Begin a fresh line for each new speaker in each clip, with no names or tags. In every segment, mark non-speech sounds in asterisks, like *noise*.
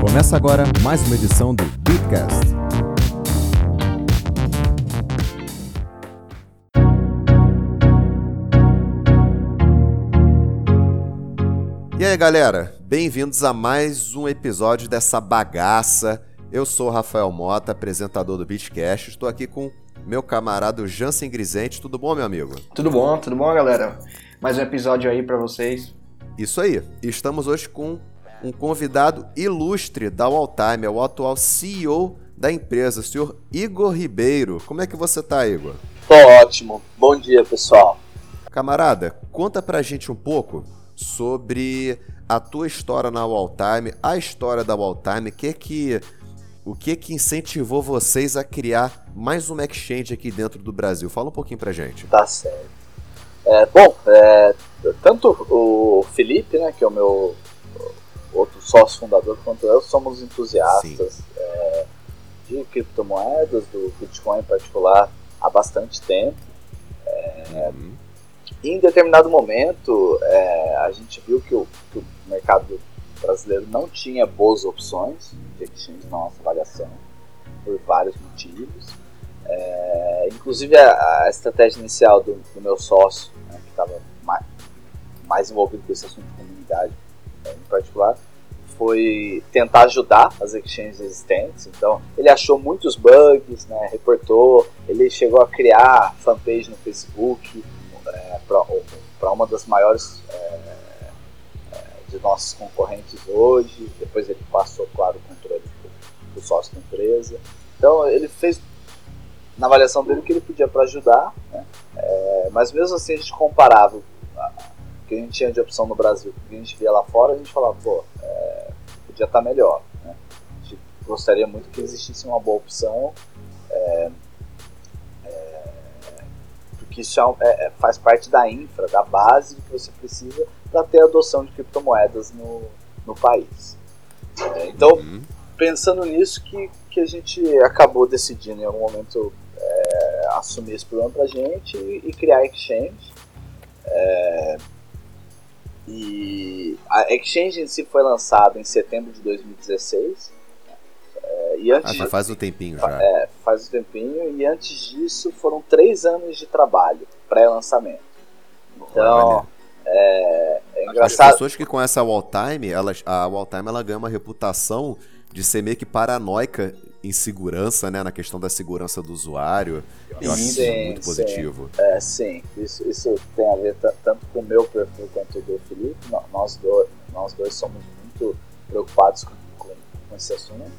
Começa agora mais uma edição do Beatcast. E aí, galera? Bem-vindos a mais um episódio dessa bagaça. Eu sou o Rafael Mota, apresentador do Beatcast. Estou aqui com meu camarada Jansen Grisente. Tudo bom, meu amigo?
Tudo bom, tudo bom, galera? Mais um episódio aí para vocês.
Isso aí. Estamos hoje com um convidado ilustre da Walltime, é o atual CEO da empresa, o senhor Igor Ribeiro. Como é que você tá, Igor?
Tô ótimo. Bom dia, pessoal.
Camarada, conta pra gente um pouco sobre a tua história na Walltime, a história da Walltime, que que o que que incentivou vocês a criar mais uma exchange aqui dentro do Brasil? Fala um pouquinho pra gente.
Tá certo. É, bom, é, tanto o Felipe, né, que é o meu outro sócio fundador, quanto eu, somos entusiastas é, de criptomoedas, do Bitcoin em particular, há bastante tempo. É, uhum. Em determinado momento, é, a gente viu que o, que o, mercado brasileiro não tinha boas opções de exchange na nossa avaliação, por vários motivos. É, inclusive, a, a, estratégia inicial do, do meu sócio, né, que estava mais, mais, envolvido com esse assunto de comunidade é, em particular, foi tentar ajudar as exchanges existentes. Então, ele achou muitos bugs, né, reportou, ele chegou a criar fanpage no Facebook é, para uma das maiores é, é, de nossos concorrentes hoje. Depois ele passou, claro, o controle do sócio da empresa. Então, ele fez na avaliação dele o que ele podia para ajudar, né? é, mas mesmo assim a gente comparava o que a gente tinha de opção no Brasil o que a gente via lá fora, a gente falava, pô, é, podia estar tá melhor. Né? A gente gostaria muito que existisse uma boa opção, é, é porque isso é, é, faz parte da infra, da base que você precisa para ter adoção de criptomoedas no, no país. então, uhum. pensando nisso, que, que a gente acabou decidindo em algum momento é, assumir esse problema pra gente e, e criar a Exchange. É, e a Exchange em si foi lançada em setembro de 2016. É, e antes,
ah, já faz um tempinho já.
É, faz um tempinho. E antes disso foram três anos de trabalho pré-lançamento. Então, é, é, engraçado.
As pessoas que conhecem a Walltime, elas, a Walltime ela ganha uma reputação de ser meio que paranoica em segurança, né? Na questão da segurança do usuário. Eu acho sim, isso muito positivo.
Sim. É, sim, isso, isso tem a ver tanto com o meu perfil quanto do Felipe. Nós dois, nós dois somos muito preocupados com, com, com esse assunto.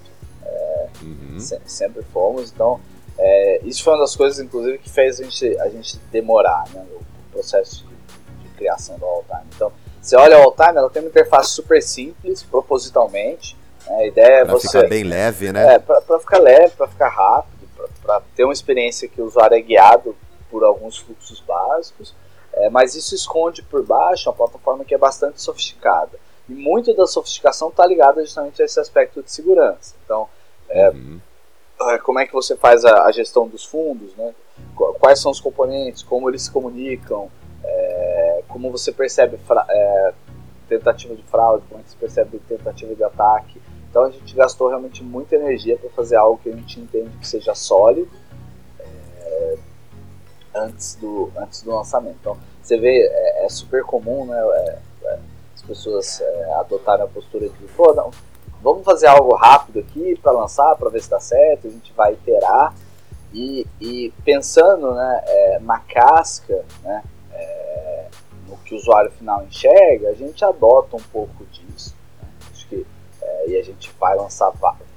É, uhum. se, sempre fomos. Então, é, isso foi uma das coisas, inclusive, que fez a gente, a gente demorar né, o processo de, de criação do All-Time. Então, você olha a All-Time, ela tem uma interface super simples, propositalmente a ideia é
pra
você.
ficar bem leve, né?
É, para ficar leve, para ficar rápido, para ter uma experiência que o usuário é guiado por alguns fluxos básicos, é, mas isso esconde por baixo uma plataforma que é bastante sofisticada. E muito da sofisticação está ligada justamente a esse aspecto de segurança. Então, é, uhum. É, como é que você faz a, a, gestão dos fundos, né? quais são os componentes, como eles se comunicam, é, como você percebe é, tentativa de fraude, como é que você percebe tentativa de ataque. Então a gente gastou realmente muita energia para fazer algo que a gente entende que seja sólido é, antes, do, antes do lançamento. Então você vê, é, é super comum né, é, é as pessoas é, adotarem a postura de, pô, não, vamos fazer algo rápido aqui para lançar, para ver se dá certo, a gente vai iterar. E, e pensando né, é, na casca, né, no que o usuário final enxerga, a gente adota um pouco disso e a gente vai lançar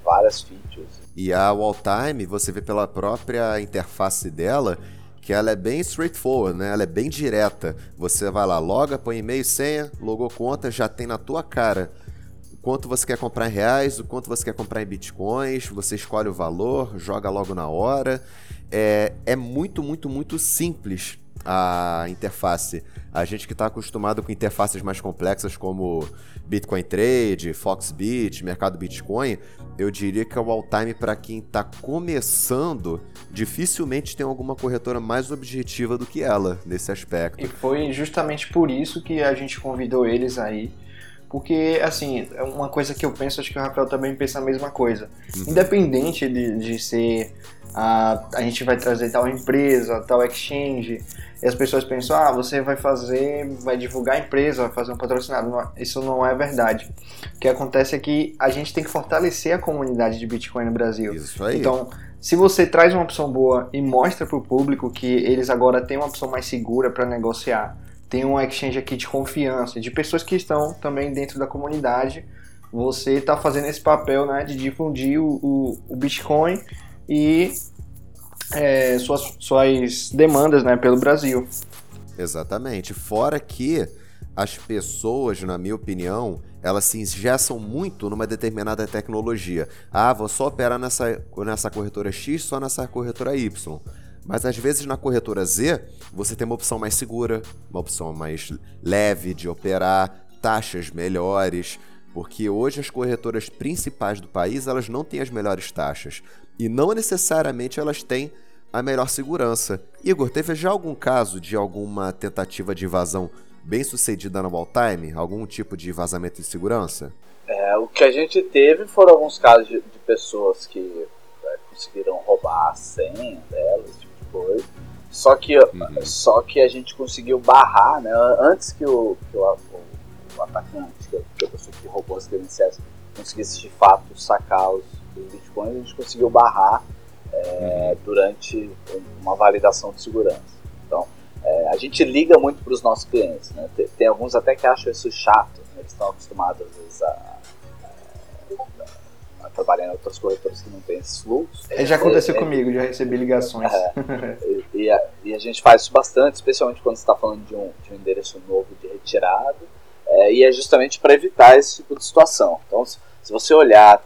várias features.
E a Walltime, você vê pela própria interface dela, que ela é bem straightforward, né? Ela é bem direta. Você vai lá, loga, põe e-mail, senha, logou conta, já tem na tua cara o quanto você quer comprar em reais, o quanto você quer comprar em bitcoins, você escolhe o valor, joga logo na hora. É, é muito, muito, muito simples a interface. A gente que está acostumado com interfaces mais complexas como Bitcoin Trade, Foxbit, mercado Bitcoin, eu diria que é o all-time para quem está começando, dificilmente tem alguma corretora mais objetiva do que ela nesse aspecto.
E foi justamente por isso que a gente convidou eles aí Porque, assim, é uma coisa que eu penso, acho que o Rafael também pensa a mesma coisa. Uhum. Independente de, de ser a, a gente vai trazer tal empresa, tal exchange, e as pessoas pensam, ah, você vai fazer, vai divulgar a empresa, vai fazer um patrocinado. Isso não é verdade. O que acontece é que a gente tem que fortalecer a comunidade de Bitcoin no Brasil.
Isso aí.
Então, se você traz uma opção boa e mostra para o público que eles agora têm uma opção mais segura para negociar, tem um exchange aqui de confiança, de pessoas que estão também dentro da comunidade, você está fazendo esse papel né, de difundir o, o, o Bitcoin e é, suas, suas demandas né, pelo Brasil.
Exatamente. Fora que as pessoas, na minha opinião, elas se engessam muito numa determinada tecnologia. Ah, vou só operar nessa, nessa corretora X, só nessa corretora Y. Mas às vezes na corretora Z, você tem uma opção mais segura, uma opção mais leve de operar, taxas melhores, porque hoje as corretoras principais do país, elas não têm as melhores taxas e não necessariamente elas têm a melhor segurança. Igor, teve já algum caso de alguma tentativa de invasão bem sucedida na Walltime? Algum tipo de vazamento de segurança?
É, o que a gente teve foram alguns casos de, de pessoas que é, conseguiram roubar a senha delas, esse tipo de coisa. Só que, uhum. só que a gente conseguiu barrar, né? Antes que o, que o, o, o atacante, que a pessoa que roubou as credenciais, conseguisse de fato sacar os, os bitcoins, a gente conseguiu barrar é, uhum. durante uma validação de segurança. Então, é, a gente liga muito para os nossos clientes. Né? Tem, tem, alguns até que acham isso chato, né? eles estão acostumados às vezes a, a, a, trabalhar em outras corretoras que não tem esses fluxos.
É, já aconteceu é, é, comigo, já recebi ligações.
É, *laughs* e, a, e, a, gente faz isso bastante, especialmente quando você está falando de um, de um endereço novo de retirada. e é justamente para evitar esse tipo de situação. Então, se, se você olhar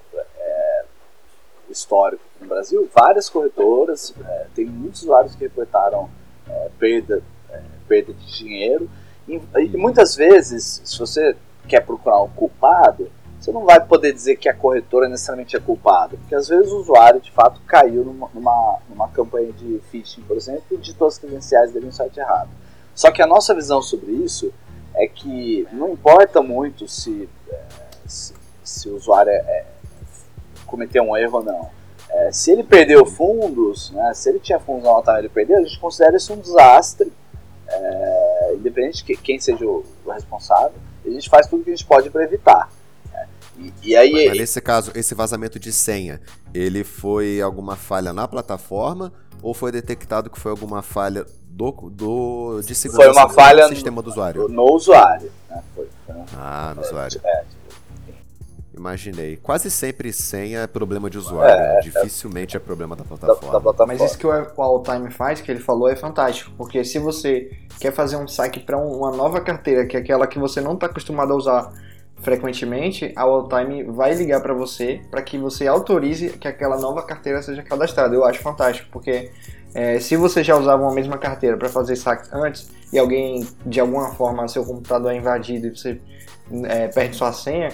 histórico no Brasil, várias corretoras, é, tem muitos usuários que reportaram é, perda, é, perda de dinheiro. E, e, muitas vezes, se você quer procurar um culpado, você não vai poder dizer que a corretora necessariamente é culpada, porque às vezes o usuário de fato caiu numa, numa, numa campanha de phishing, por exemplo, e digitou as credenciais dele no site errado. Só que a nossa visão sobre isso é que não importa muito se, é, se, se o usuário é, é cometeu um erro ou não. É, se ele perdeu fundos, né, se ele tinha fundos na e ele perdeu, a gente considera isso um desastre, é, independente de quem seja o, o, responsável, a gente faz tudo que a gente pode para evitar. Né. E, e, aí,
Mas nesse caso, esse vazamento de senha, ele foi alguma falha na plataforma ou foi detectado que foi alguma falha do, do de segurança
foi uma falha
do sistema do usuário?
No, no usuário. Né? Foi, foi,
ah, no é, usuário. É, Imaginei. Quase sempre senha é problema de usuário. É, né? Dificilmente é, é problema da plataforma. Da, da plataforma.
Mas isso que o, o Alltime faz, que ele falou, é fantástico. Porque se você quer fazer um saque para uma nova carteira, que é aquela que você não está acostumado a usar frequentemente, a Alltime vai ligar para você para que você autorize que aquela nova carteira seja cadastrada. Eu acho fantástico, porque é, se você já usava uma mesma carteira para fazer saque antes e alguém de alguma forma seu computador é invadido e você é, perde sua senha,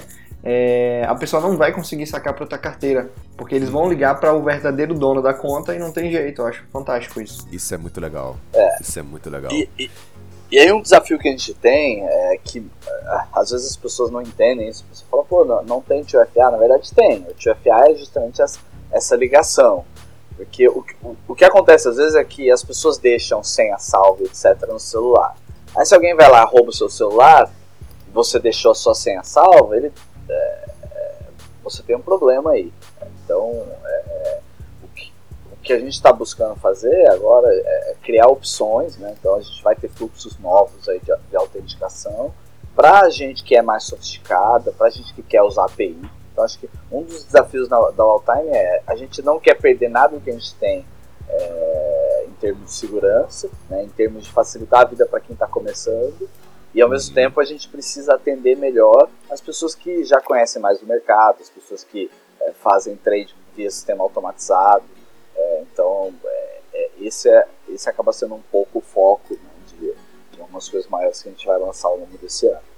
é, a pessoa não vai conseguir sacar para outra carteira, porque eles vão ligar para o verdadeiro dono da conta e não tem jeito. Eu acho fantástico isso.
Isso é muito legal.
É.
Isso é muito legal.
E, e, e, aí um desafio que a gente tem é que é, às vezes as pessoas não entendem isso. Você fala, pô, não, não tem TFA? Na verdade tem. O TFA é justamente essa, essa ligação. Porque o, o, o que acontece às vezes é que as pessoas deixam senha salva, etc., no celular. Aí se alguém vai lá rouba o seu celular, você deixou a sua senha salva, ele é, você tem um problema aí. Então, é, o, que, o, que, a gente está buscando fazer agora é criar opções, né? então a gente vai ter fluxos novos aí de, de autenticação para a gente que é mais sofisticada, para a gente que quer usar API. Então, acho que um dos desafios da, da Alltime é a gente não quer perder nada do que a gente tem é, em termos de segurança, né? em termos de facilitar a vida para quem está começando, e ao mesmo tempo a gente precisa atender melhor as pessoas que já conhecem mais o mercado, as pessoas que é, fazem trade via sistema automatizado. É, então, é, é esse, é, esse acaba sendo um pouco o foco né, de, de algumas coisas maiores que a gente vai lançar ao longo desse ano.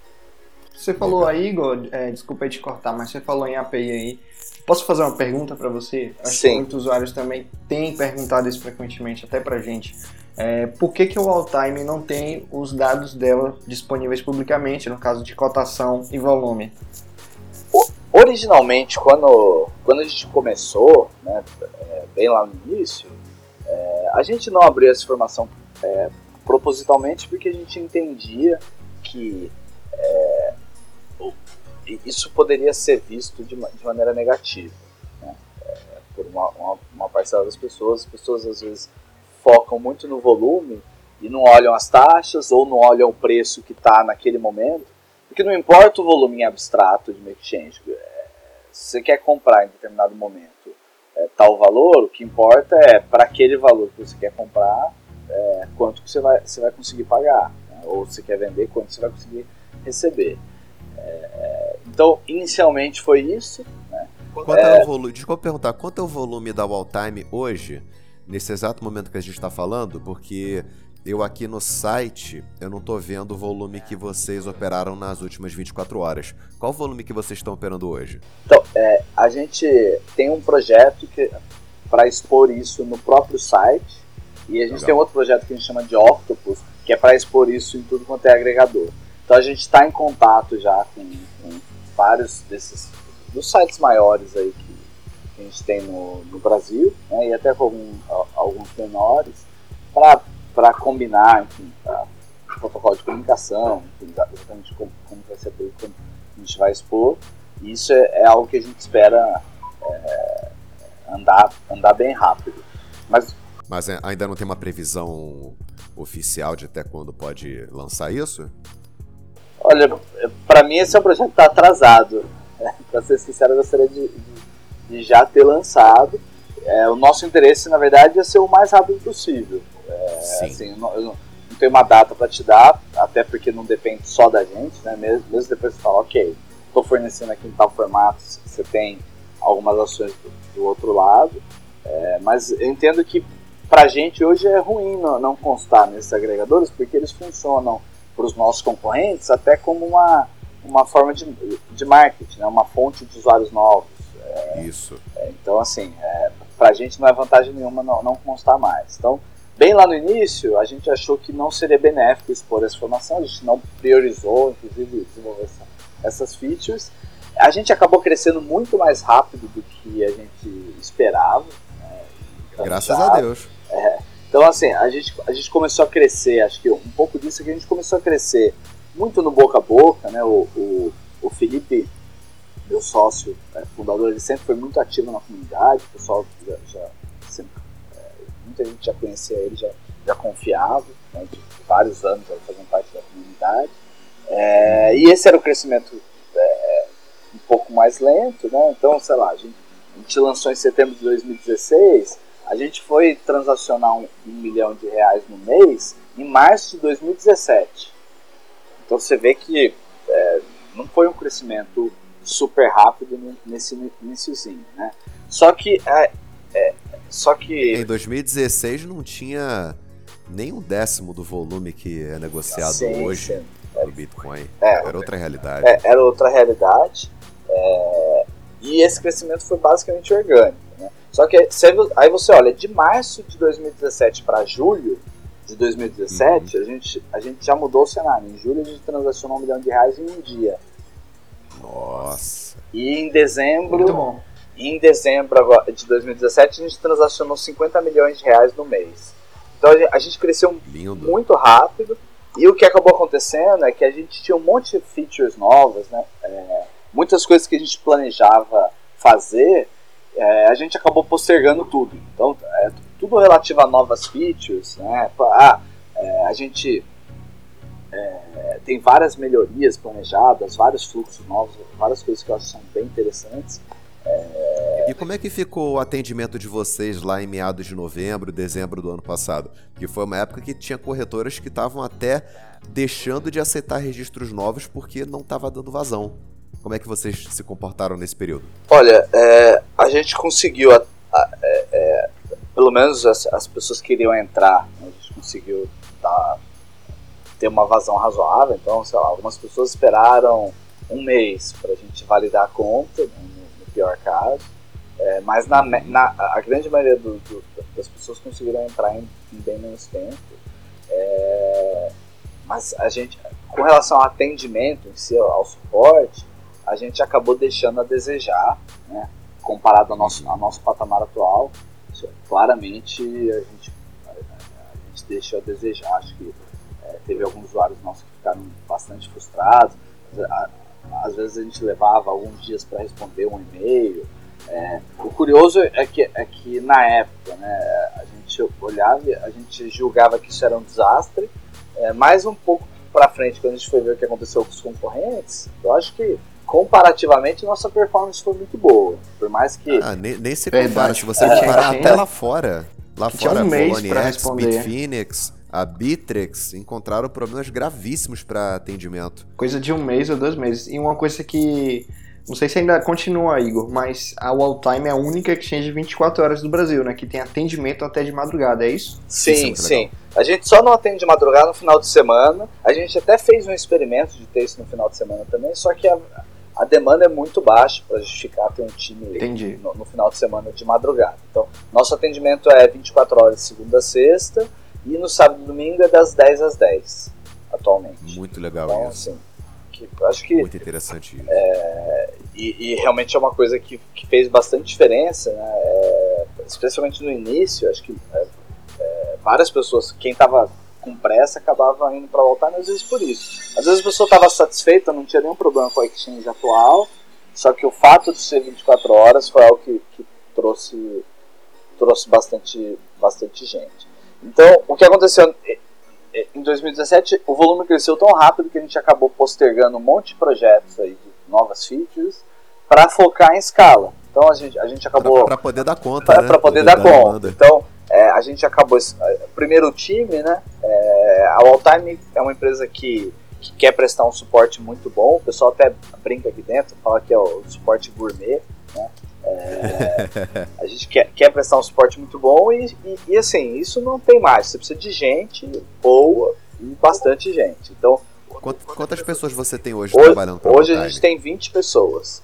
Você falou aí, Igor, é, desculpa te cortar, mas você falou em API aí. Posso fazer uma pergunta para você?
Acho Sim.
que muitos usuários também têm perguntado isso frequentemente, até pra gente. É, por que, que o Alltime não tem os dados dela disponíveis publicamente, no caso de cotação e volume?
Originalmente, quando, quando a gente começou, né, é, bem lá no início, é, a gente não abriu essa informação é, propositalmente porque a gente entendia que é, isso poderia ser visto de, de maneira negativa né, é, por uma, uma, uma parcela das pessoas. As pessoas às vezes focam muito no volume e não olham as taxas ou não olham o preço que está naquele momento, porque não importa o volume em abstrato de uma exchange. É, se você quer comprar em determinado momento é, tal valor, o que importa é para aquele valor que você quer comprar, é, quanto que você vai, você vai conseguir pagar, né? ou se quer vender, quanto você vai conseguir receber. É, então, inicialmente foi isso. Né?
Quanto é, o volume? Desculpa perguntar, quanto é o volume da Walltime hoje? Nesse exato momento que a gente está falando, porque eu aqui no site, eu não estou vendo o volume que vocês operaram nas últimas 24 horas. Qual o volume que vocês estão operando hoje?
Então, é, a gente tem um projeto que para expor isso no próprio site, e a gente Legal. tem outro projeto que a gente chama de Octopus, que é para expor isso em tudo quanto é agregador. Então a gente está em contato já com, com vários desses dos sites maiores aí que que a gente tem no, no Brasil, né, e até com algum, alguns menores, para combinar, enfim, pra, protocolo de comunicação, exatamente como, como vai ser feito, como a gente vai expor. E isso é, é algo que a gente espera é, andar, andar bem rápido. Mas,
Mas é, ainda não tem uma previsão oficial de até quando pode lançar isso?
Olha, para mim esse é um projeto que está atrasado. *laughs* para ser sincero, eu gostaria de, de de já ter lançado. É, o nosso interesse, na verdade, é ser o mais rápido possível. É, assim, eu não, eu não, tenho uma data para te dar, até porque não depende só da gente, né? Mesmo, mesmo depois você fala, ok, estou fornecendo aqui em tal formato, você tem algumas ações do, do outro lado. É, mas eu entendo que para a gente hoje é ruim não, não constar nesses agregadores, porque eles funcionam para os nossos concorrentes até como uma, uma forma de, de marketing, né? uma fonte de usuários novos.
Isso.
É, então, assim, é, pra gente não é vantagem nenhuma não, não constar mais. Então, bem lá no início, a gente achou que não seria benéfico expor essa informação, a gente não priorizou, inclusive, desenvolver essa, essas features. A gente acabou crescendo muito mais rápido do que a gente esperava. Né?
Graças a Deus.
É, então, assim, a gente, a gente começou a crescer, acho que um pouco disso é que a gente começou a crescer muito no boca a boca, né? O, o, o Felipe meu sócio né, fundador, ele sempre foi muito ativo na comunidade, o pessoal já, já sempre, é, muita gente já conhecia ele, já, já confiava, né, de vários anos ele fazendo parte da comunidade. É, e esse era o crescimento é, um pouco mais lento, né? Então, sei lá, a gente, a gente, lançou em setembro de 2016, a gente foi transacionar um, um milhão de reais no mês em março de 2017. Então você vê que é, não foi um crescimento super rápido nesse iníciozinho, né? Só que é, é, só que
em 2016 não tinha nem um décimo do volume que é negociado sim, hoje sim. no Bitcoin. É, era outra realidade.
É, era outra realidade. É, e esse crescimento foi basicamente orgânico. Né? Só que aí você olha, de março de 2017 para julho de 2017, uhum. a, gente, a gente já mudou o cenário. Em julho a gente transacionou um milhão de reais em um dia.
Nossa.
E em dezembro, em dezembro de 2017, a gente transacionou 50 milhões de reais no mês. Então a gente cresceu Lindo. muito rápido. E o que acabou acontecendo é que a gente tinha um monte de features novas, né? É, muitas coisas que a gente planejava fazer, é, a gente acabou postergando tudo. Então, é, tudo relativo a novas features, né? Ah, é, a gente é, tem várias melhorias planejadas, vários fluxos novos, várias coisas que eu acho que são bem interessantes.
É... E como é que ficou o atendimento de vocês lá em meados de novembro, dezembro do ano passado? Que foi uma época que tinha corretoras que estavam até deixando de aceitar registros novos porque não estava dando vazão. Como é que vocês se comportaram nesse período?
Olha, é, a gente conseguiu, a, a, é, é pelo menos as, as pessoas que iriam entrar, né, a gente conseguiu dar ter uma vazão razoável. Então, sei lá, algumas pessoas esperaram um mês para a gente validar a conta, né, no, pior caso. É, mas na, na, a grande maioria do, do, das pessoas conseguiram entrar em, em bem menos tempo. É, mas a gente, com relação ao atendimento em si, ao suporte, a gente acabou deixando a desejar, né? comparado ao nosso, ao nosso patamar atual. Claramente a gente, a gente deixou a desejar. Acho que é, teve alguns usuários nossos que ficaram bastante frustrados. Às vezes a gente levava alguns dias para responder um e-mail. É, o curioso é que, é que na época né, a gente olhava, a gente julgava que isso era um desastre, é, mais um pouco para frente, quando a gente foi ver o que aconteceu com os concorrentes, eu acho que comparativamente nossa performance foi muito boa. Por mais que.
Ah, nem, nem se compara, se você comparar até lá fora. Lá fora, um mês Poloniex, Bitfinex, a Bitrex encontraram problemas gravíssimos para atendimento.
Coisa de um mês ou dois meses. E uma coisa que não sei se ainda continua, Igor, mas a Walltime é a única exchange de 24 horas do Brasil, né? Que tem atendimento até de madrugada, é isso?
Sim, isso é sim. A gente só não atende de madrugada no final de semana. A gente até fez um experimento de ter isso no final de semana também, só que a, a demanda é muito baixa para justificar ter um time no, no, final de semana de madrugada. Então, nosso atendimento é 24 horas de segunda a sexta e no sábado e domingo é das 10 às 10, atualmente.
Muito legal então,
isso. Assim, que acho que
muito interessante isso.
É, e, e, realmente é uma coisa que, que fez bastante diferença, né? É, especialmente no início, acho que é, é várias pessoas, quem estava com pressa acabava indo para voltar, às vezes por isso. Às vezes a pessoa estava satisfeita, não tinha nenhum problema com a exchange atual, só que o fato de ser 24 horas foi algo que, que trouxe trouxe bastante bastante gente. Então, o que aconteceu em 2017, o volume cresceu tão rápido que a gente acabou postergando um monte de projetos aí de novas features para focar em escala. Então a gente, a gente acabou.
Para poder dar conta.
Para né? poder, dar, conta. Então é, a gente acabou. É, primeiro o time, né? É, a Alltime é uma empresa que, que quer prestar um suporte muito bom. O pessoal até brinca aqui dentro, fala que é o suporte gourmet. Né? É, a gente quer, quer prestar um suporte muito bom e, e, e, assim, isso não tem mais. Você precisa de gente boa e bastante gente. Então,
Quantas pessoas você tem hoje,
hoje
trabalhando para
Hoje a gente tem 20 pessoas.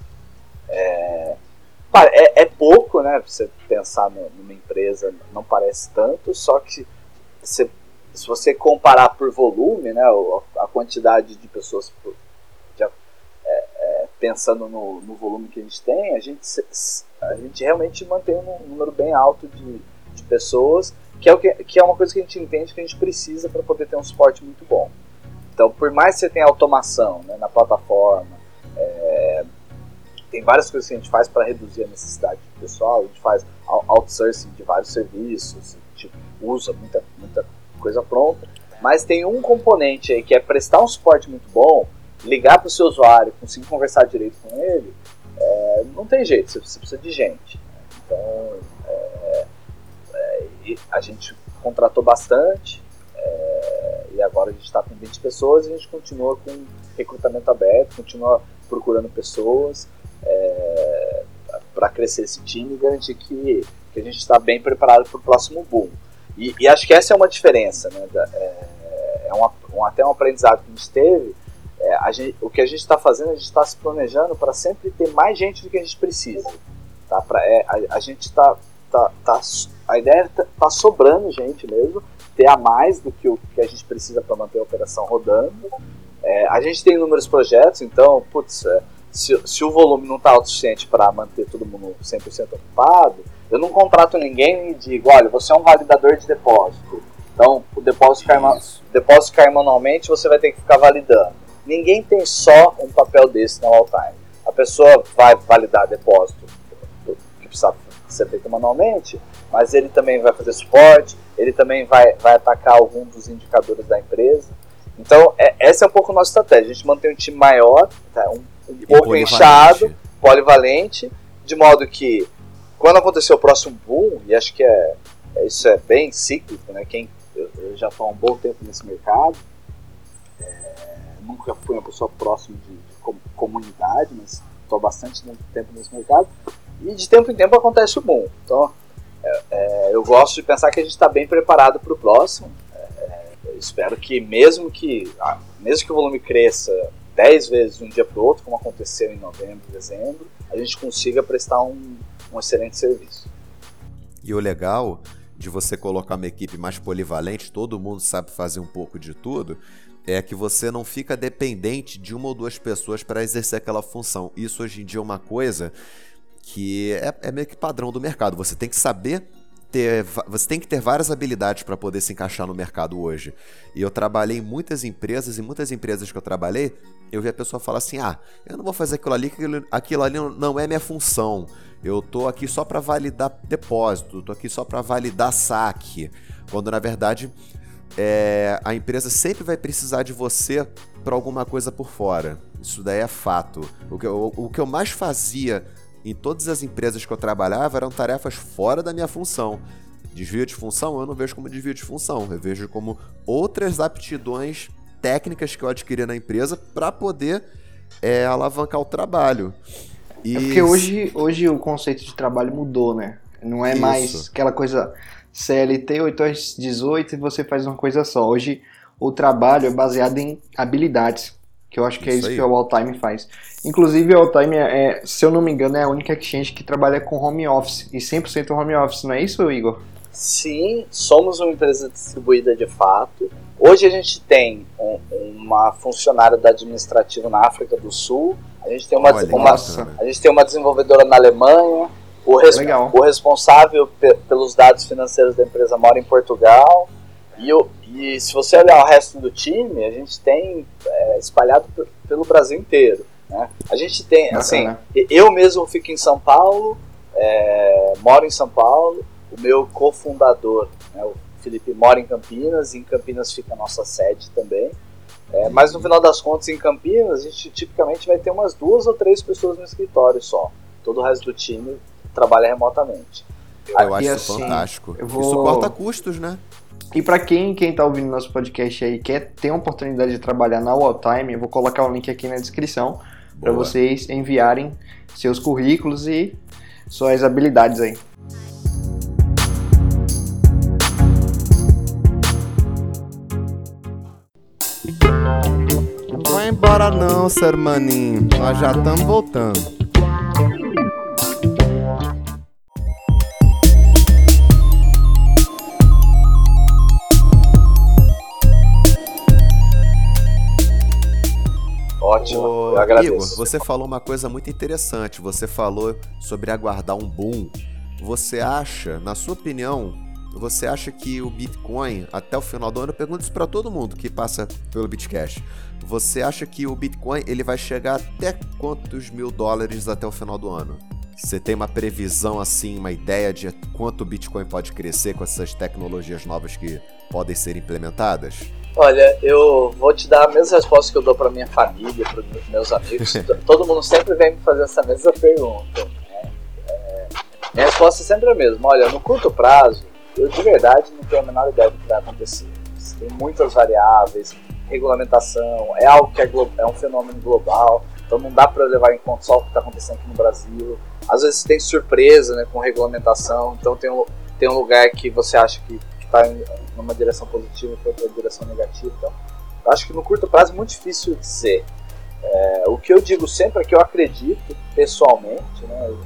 É, é, é, pouco, né? Você pensar numa empresa não parece tanto, só que se, se você comparar por volume, né? A quantidade de pessoas por, pensando no, no, volume que a gente tem, a gente, a gente realmente mantém um número bem alto de, de pessoas, que é, o que, que é uma coisa que a gente entende que a gente precisa para poder ter um suporte muito bom. Então, por mais que você tenha automação né, na plataforma, é, tem várias coisas que a gente faz para reduzir a necessidade do pessoal, a gente faz outsourcing de vários serviços, a gente usa muita, muita coisa pronta, mas tem um componente aí que é prestar um suporte muito bom, ligar para o seu usuário, conseguir conversar direito com ele, é, não tem jeito, você, precisa de gente. Então, é, é, a gente contratou bastante, é, e agora a gente está com 20 pessoas e a gente continua com recrutamento aberto, continua procurando pessoas é, para crescer esse time e garantir que, que a gente está bem preparado para o próximo boom. E, e, acho que essa é uma diferença, né? É, é um, até um aprendizado que a gente teve. É, gente, o que a gente está fazendo, a gente está se planejando para sempre ter mais gente do que a gente precisa. Tá? Pra, é, a, a gente está. Tá, tá, a ideia está tá sobrando gente mesmo, ter a mais do que o que a gente precisa para manter a operação rodando. É, a gente tem inúmeros projetos, então, putz, é, se, se, o volume não está o suficiente para manter todo mundo 100% ocupado, eu não contrato ninguém e digo, olha, você é um validador de depósito. Então, o depósito cai, depósito cai manualmente, você vai ter que ficar validando. Ninguém tem só um papel desse na all-time. A pessoa vai validar depósito que precisa ser feito manualmente, mas ele também vai fazer suporte, ele também vai, vai atacar algum dos indicadores da empresa. Então, é, essa é um pouco a nossa estratégia. A gente mantém um time maior, tá? um, um pouco inchado, polivalente, de modo que quando acontecer o próximo boom, e acho que é, é isso é bem cíclico, né? Quem, eu, eu já estou há um bom tempo nesse mercado, é, nunca fui uma pessoa próxima de, de comunidade, mas estou há bastante tempo nesse mercado, e de tempo em tempo acontece o boom. Então, é, é, eu gosto de pensar que a gente está bem preparado para o próximo. É, espero que mesmo que ah, mesmo que o volume cresça 10 vezes de um dia para o outro, como aconteceu em novembro, dezembro, a gente consiga prestar um, um excelente serviço.
E o legal de você colocar uma equipe mais polivalente, todo mundo sabe fazer um pouco de tudo, é que você não fica dependente de uma ou duas pessoas para exercer aquela função. Isso hoje em dia é uma coisa que é, é meio que padrão do mercado. Você tem que saber ter, você tem que ter várias habilidades para poder se encaixar no mercado hoje. E eu trabalhei em muitas empresas, e muitas empresas que eu trabalhei, eu vi a pessoa falar assim: ah, eu não vou fazer aquilo ali, aquilo, aquilo ali não é minha função. Eu tô aqui só para validar depósito, tô aqui só para validar saque. Quando na verdade é, a empresa sempre vai precisar de você para alguma coisa por fora. Isso daí é fato. O que, eu, o que eu mais fazia em todas as empresas que eu trabalhava eram tarefas fora da minha função. Desvio de função eu não vejo como desvio de função, eu vejo como outras aptidões técnicas que eu adquiri na empresa para poder é, alavancar o trabalho.
E... É porque hoje, hoje o conceito de trabalho mudou, né? Não é Isso. mais aquela coisa CLT 8 às 18 e você faz uma coisa só. Hoje o trabalho é baseado em habilidades. Que eu acho que é isso é isso que o Alltime faz. Inclusive, o Alltime, é, é, se eu não me engano, é a única exchange que trabalha com home office. E 100% home office, não é isso, Igor?
Sim, somos uma empresa distribuída de fato. Hoje a gente tem um, uma funcionária da administrativa na África do Sul. A gente tem uma, Olha, uma a gente tem uma desenvolvedora na Alemanha. O, res, o responsável pe pelos dados financeiros da empresa mora em Portugal. E, o, e se você olhar o resto do time, a gente tem é, espalhado pelo Brasil inteiro. Né? A gente tem, assim, eu mesmo fico em São Paulo, é, moro em São Paulo, o meu cofundador, né, o Felipe, mora em Campinas, e em Campinas fica a nossa sede também. É, mas no final das contas, em Campinas, a gente tipicamente vai ter umas duas ou três pessoas no escritório só. Todo o resto do time trabalha remotamente.
Eu acho isso assim, fantástico. Vou... Isso corta custos, né?
E para quem quem tá ouvindo nosso podcast aí quer ter a oportunidade de trabalhar na Walltime, eu vou colocar o link aqui na descrição para vocês enviarem seus currículos e suas habilidades aí.
Não vai embora não, ser maninho. Nós já estamos voltando.
Ótimo, Ô, eu agradeço.
Igor, você falou uma coisa muito interessante. Você falou sobre aguardar um boom. Você acha, na sua opinião, você acha que o Bitcoin, até o final do ano, eu pergunto isso para todo mundo que passa pelo Bitcash. Você acha que o Bitcoin ele vai chegar até quantos mil dólares até o final do ano? Você tem uma previsão assim, uma ideia de quanto o Bitcoin pode crescer com essas tecnologias novas que podem ser implementadas?
Olha, eu vou te dar a mesma resposta que eu dou para minha família, para meus amigos. *laughs* Todo mundo sempre vem me fazer essa mesma pergunta. Né? É, minha resposta é sempre a mesma. Olha, no curto prazo, eu de verdade não tenho a menor ideia do que vai acontecer. Tem muitas variáveis, regulamentação, é algo que é, é um fenômeno global, então não dá para levar em conta só o que está acontecendo aqui no Brasil. Às vezes tem surpresa né, com regulamentação, então tem um, tem um lugar que você acha que está numa direção positiva e outra direção negativa. Então, eu acho que no curto prazo é muito difícil dizer. É, o que eu digo sempre é que eu acredito, pessoalmente, né,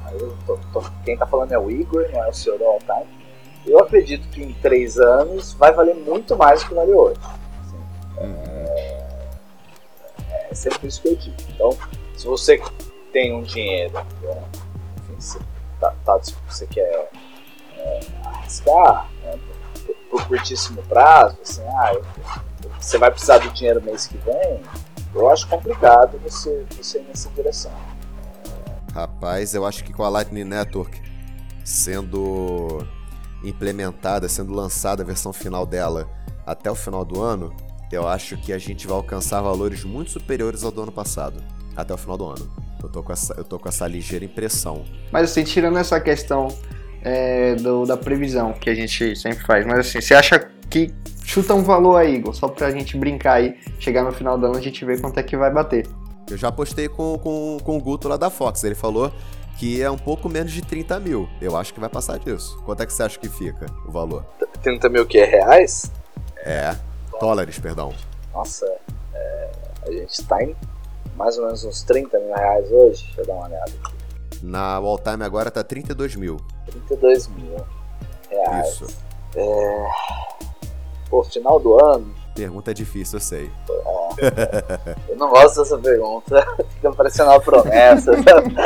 tô, tô, quem está falando é o Igor, não é o senhor All Time. Eu acredito que em três anos vai valer muito mais do que vale hoje. Assim, é, é, sempre isso que eu digo. Então, se você tem um dinheiro, né, enfim, você, tá, tá, você quer é, arriscar, né, por curtíssimo prazo, assim, ah, você vai precisar do dinheiro mês que vem, eu acho complicado você, você ir nessa direção.
Rapaz, eu acho que com a Lightning Network sendo implementada, sendo lançada a versão final dela até o final do ano, eu acho que a gente vai alcançar valores muito superiores ao do ano passado, até o final do ano. Eu tô com essa, eu tô com essa ligeira impressão.
Mas assim, tirando essa questão é, do, da previsão que a gente sempre faz. Mas assim, você acha que chuta um valor aí, Igor, só pra gente brincar aí, chegar no final do ano a gente ver quanto é que vai bater.
Eu já postei com, com, com o Guto lá da Fox, ele falou que é um pouco menos de 30 mil. Eu acho que vai passar disso. Quanto é que você acha que fica o valor?
30 mil que é reais?
É, dólares, perdão.
Nossa, é, a gente tá em mais ou menos uns 30 mil reais hoje. Deixa eu dar uma olhada aqui.
Na All Time agora tá 32 mil.
32 mil reais. Isso. É... Pô, final do ano.
Pergunta difícil, eu sei.
É. eu não gosto dessa pergunta. *laughs* Fica parecendo uma promessa.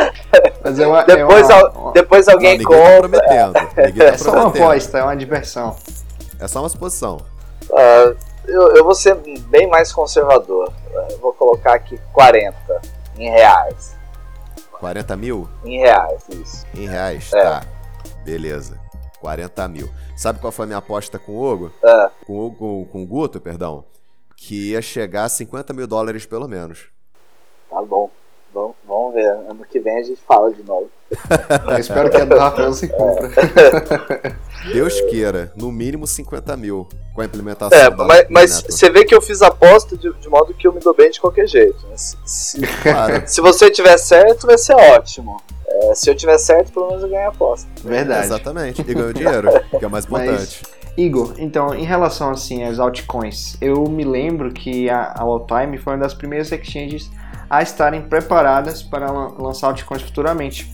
*laughs*
Mas é uma,
depois,
é uma,
depois alguém não,
compra. Tá
prometendo.
Tá
é só uma aposta, é uma diversão.
É só uma suposição.
Uh, eu, eu vou ser bem mais conservador. Eu vou colocar aqui 40 em reais.
40 mil?
Em reais, isso.
Em reais, é. tá. Beleza. 40 mil. Sabe qual foi a minha aposta com o Hugo?
É.
Com, o, com, com o Guto, perdão. Que ia chegar a 50 mil dólares pelo menos.
Tá bom. Vamos, vamos ver. Ano que vem a gente fala de novo. *laughs*
Eu espero que a do Rafael se cumpra. *laughs*
Deus queira, no mínimo 50 mil com a implementação.
É, mas, mas você vê que eu fiz aposta de, de, modo que eu me dou bem de qualquer jeito. Né? Se, se, claro. *laughs* se você tiver certo, vai ser ótimo. É, se eu tiver certo, pelo menos eu ganho a aposta.
Verdade.
Exatamente. E ganho dinheiro, que é o mais importante. Mas...
Igor, então, em relação assim às altcoins, eu me lembro que a, a Alltime foi uma das primeiras exchanges a estarem preparadas para lançar altcoins futuramente.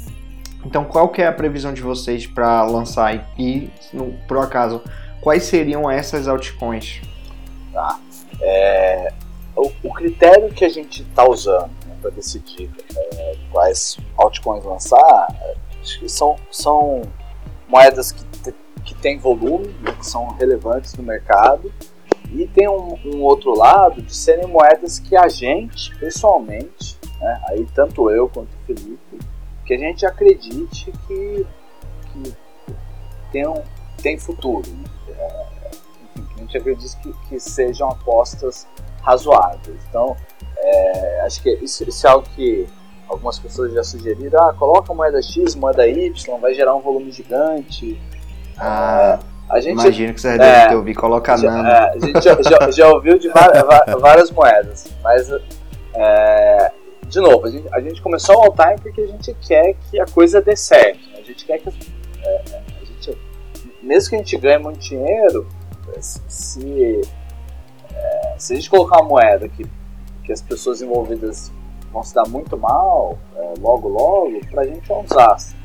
Então, qual que é a previsão de vocês para lançar e, no, por acaso, quais seriam essas altcoins?
Tá. É, o, o, critério que a gente está usando né, para decidir é, quais altcoins lançar são, são moedas que, que têm volume, né, que são relevantes no mercado e tem um, um, outro lado de serem moedas que a gente, pessoalmente, né, aí tanto eu quanto o Felipe, que a gente acredite que, que tem, um, tem futuro. Né? É, enfim, que a gente acredite que, que sejam apostas razoáveis. Então, é, acho que isso, isso, é algo que algumas pessoas já sugeriram. Ah, coloca moeda X, moeda Y, vai gerar um volume gigante.
Ah. É, a gente, Imagino que você deve é, ter ouvido colocar Nano.
É, a gente já, já, já ouviu de várias, várias moedas, mas é, de novo, a gente, a gente começou o all time porque a gente quer que a coisa dê certo. A gente quer que é, a gente, mesmo que a gente ganhe muito dinheiro, se, é, se a gente colocar uma moeda que, que as pessoas envolvidas vão se dar muito mal, é, logo logo, pra gente é um desastre.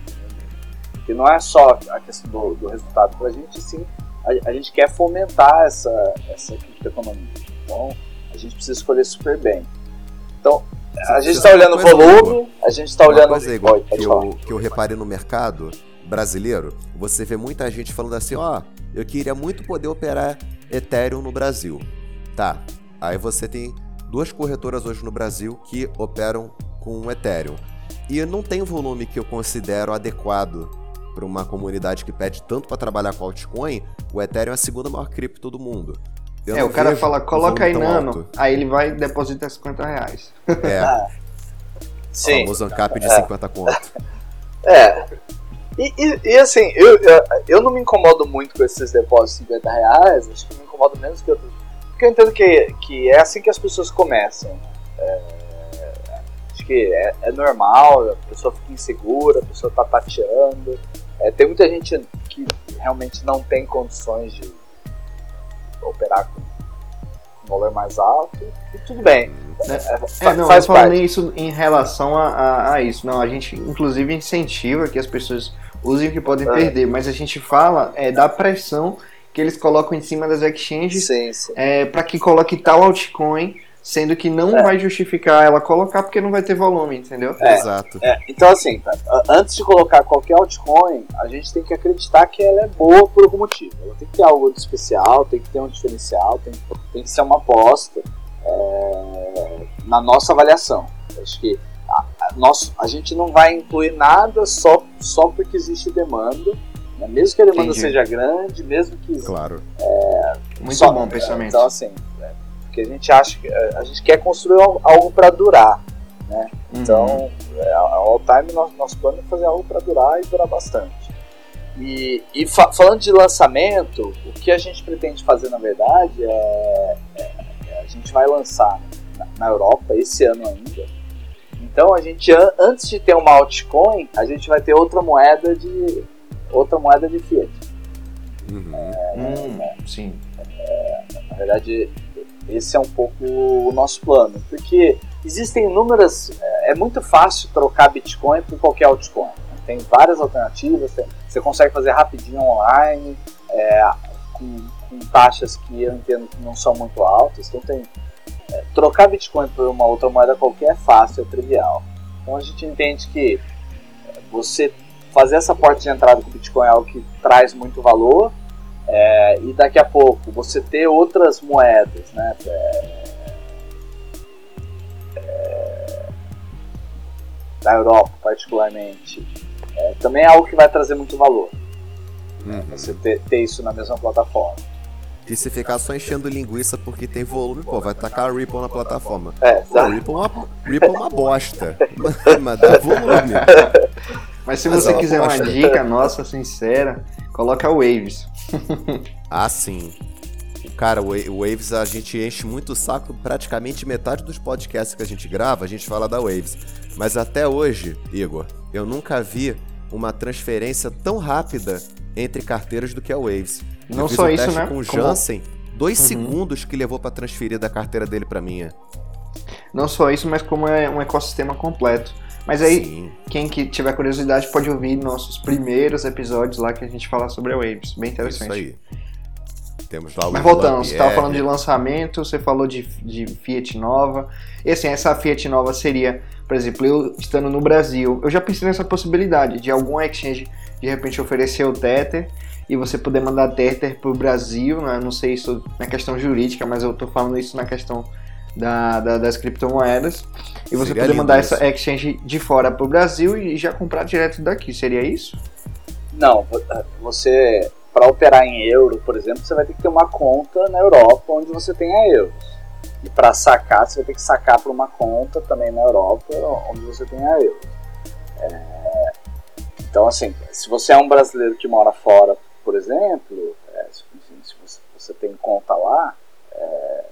Porque não é só a questão do, do resultado, pra gente sim, a, a, gente quer fomentar essa, essa criptoeconomia. Então a gente precisa escolher super bem. Então, a gente está olhando o volume, a gente está olhando.
Coisa, igual, que, eu, que eu reparei no mercado brasileiro, você vê muita gente falando assim: ó, oh, eu queria muito poder operar Ethereum no Brasil. Tá, aí você tem duas corretoras hoje no Brasil que operam com Ethereum. E não tem volume que eu considero adequado para uma comunidade que pede tanto para trabalhar com altcoin. O Ethereum é a segunda maior cripto do mundo.
Eu é, o cara fala, coloca aí nano, alto. aí ele vai e deposita 50 reais.
É. *laughs* Ah. Sim. O famoso ANCAP de é. 50 conto.
É. E, e, e, assim, eu, eu, eu, não me incomodo muito com esses depósitos de 50 reais, acho que me incomodo menos que outros. Porque eu entendo que, que é assim que as pessoas começam. É, acho que é, é, normal, a pessoa fica insegura, a pessoa tá tateando. É, tem muita gente que realmente não tem condições de operar com um valor mais alto e tudo bem.
É, é, é não, faz eu falando isso em relação a, a, a, isso. Não, a gente inclusive incentiva que as pessoas usem o que podem é. perder, mas a gente fala é, da pressão que eles colocam em cima das exchanges é, para que coloque tal altcoin sendo que não é. vai justificar ela colocar porque não vai ter volume, entendeu?
É, Exato. É. Então, assim, tá, antes de colocar qualquer altcoin, a gente tem que acreditar que ela é boa por algum motivo. Ela tem que ter algo de especial, tem que ter um diferencial, tem, tem que ser uma aposta é, na nossa avaliação. Acho que a, a, nosso, a gente não vai incluir nada só, só porque existe demanda. Né? Mesmo que a demanda Entendi. seja grande, mesmo que.
Claro.
É, Muito só, bom pensamento.
Então, assim, porque a gente acha que eh, a gente quer construir algo para durar, né? Uhum. Então, é, all time nosso, nosso plano é fazer algo para durar e durar bastante. E, e fa falando de lançamento, o que a gente pretende fazer na verdade é, é, é a gente vai lançar na, na, Europa esse ano ainda. Então a gente antes de ter uma altcoin, a gente vai ter outra moeda de outra moeda de fiat.
Uhum. É, hum, sim.
É, na verdade, esse é um pouco o nosso plano, porque existem inúmeras. É, é muito fácil trocar Bitcoin por qualquer altcoin. Né? Tem várias alternativas, você consegue fazer rapidinho online. É, com, com, taxas que eu entendo que não são muito altas. Então tem é, trocar Bitcoin por uma outra moeda qualquer é fácil, é trivial. Então a gente entende que é, você fazer essa porta de entrada com Bitcoin é algo que traz muito valor. É, e daqui a pouco você ter outras moedas, né? É, é, da Europa particularmente, é, também é algo que vai trazer muito valor. Uhum. Você ter, ter, isso na mesma plataforma.
E se ficar só enchendo linguiça porque tem volume, pô, vai tacar a Ripple na plataforma.
É,
pô, Ripple, é uma, Ripple é uma bosta. *laughs* mas dá volume.
Mas se mas você quiser uma dica nossa, sincera, coloca Waves. *laughs*
ah, sim. Cara, o Waves a gente enche muito o saco, praticamente metade dos podcasts que a gente grava, a gente fala da Waves. Mas até hoje, Igor, eu nunca vi uma transferência tão rápida entre carteiras do que a Waves.
Não só um isso, né?
Com o Jansen, como... dois uhum. segundos que levou para transferir da carteira dele para minha.
Não só isso, mas como é um ecossistema completo. Mas aí, Sim. quem que tiver curiosidade pode ouvir nossos primeiros episódios lá que a gente fala sobre a Waves. Bem interessante. Isso aí.
Temos lá o
Mas voltando, você estava falando de lançamento, você falou de, de Fiat nova. E assim, essa Fiat nova seria, por exemplo, eu estando no Brasil, eu já pensei nessa possibilidade de algum exchange de repente oferecer o Tether e você poder mandar Tether para o Brasil, né? não sei isso na questão jurídica, mas eu estou falando isso na questão da, da, das criptomoedas e você Seria poder mandar essa exchange de fora para o Brasil e já comprar direto daqui, seria isso?
Não, você para operar em euro, por exemplo, você vai ter que ter uma conta na Europa onde você tenha euros. E para sacar, você vai ter que sacar para uma conta também na Europa onde você tenha euros. É... Então, assim, se você é um brasileiro que mora fora, por exemplo, é, se, você, você, tem conta lá, é,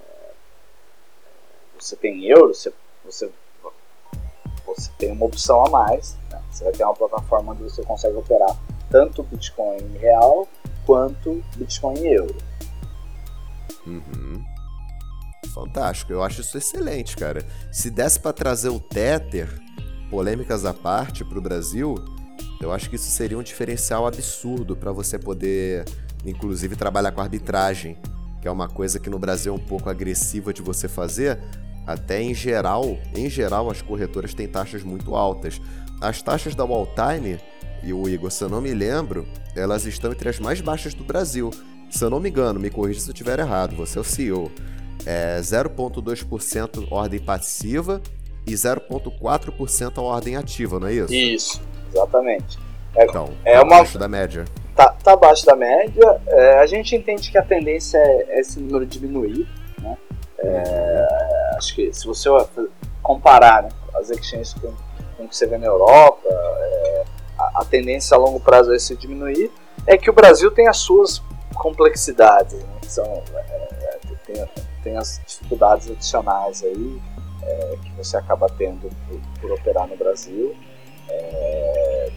você tem euros, você, você, você tem uma opção a mais. Né? Você vai ter uma plataforma onde você consegue operar tanto Bitcoin em real quanto Bitcoin em euro.
Uhum. Fantástico, eu acho isso excelente, cara. Se desse para trazer o Tether, polêmicas à parte, para o Brasil, eu acho que isso seria um diferencial absurdo para você poder, inclusive, trabalhar com arbitragem, que é uma coisa que no Brasil é um pouco agressiva de você fazer, até em geral, em geral, as corretoras têm taxas muito altas. As taxas da Walltime, e o Igor, se eu não me lembro, elas estão entre as mais baixas do Brasil. Se eu não me engano, me corrija se eu estiver errado, você é o CEO. É 0,2% ordem passiva e 0,4% a ordem ativa, não é isso?
Isso, exatamente. É,
então, é tá uma... abaixo da média.
Tá, tá abaixo da média. É, a gente entende que a tendência é, é esse número diminuir. Né? É, acho que se você comparar né, as exchanges com, com o que você vê na Europa, é, a, a, tendência a longo prazo é se diminuir. É que o Brasil tem as suas complexidades, né, são, é, tem, tem, as dificuldades adicionais aí é, que você acaba tendo por, por operar no Brasil. É,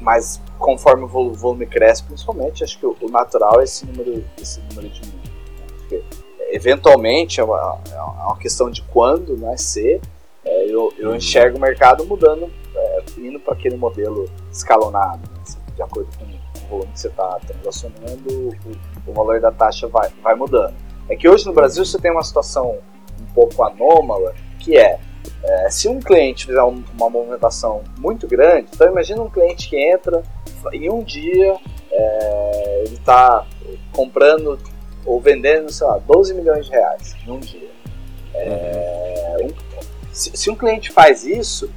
mas conforme o volume cresce, principalmente, acho que o, natural é esse número, esse número diminuir porque eventualmente é uma, é uma questão de quando ser. É, eu, eu enxergo o mercado mudando, é, indo para aquele modelo escalonado, né, assim, de acordo com, com, o volume que você está transacionando, o, o, valor da taxa vai, vai mudando. É que hoje no Brasil você tem uma situação um pouco anômala, que é, é se um cliente fizer um, uma movimentação muito grande, então imagina um cliente que entra em um dia, é, ele está comprando ou vendendo, sei lá, 12 milhões de reais num dia. É, um, se, se, um cliente faz isso,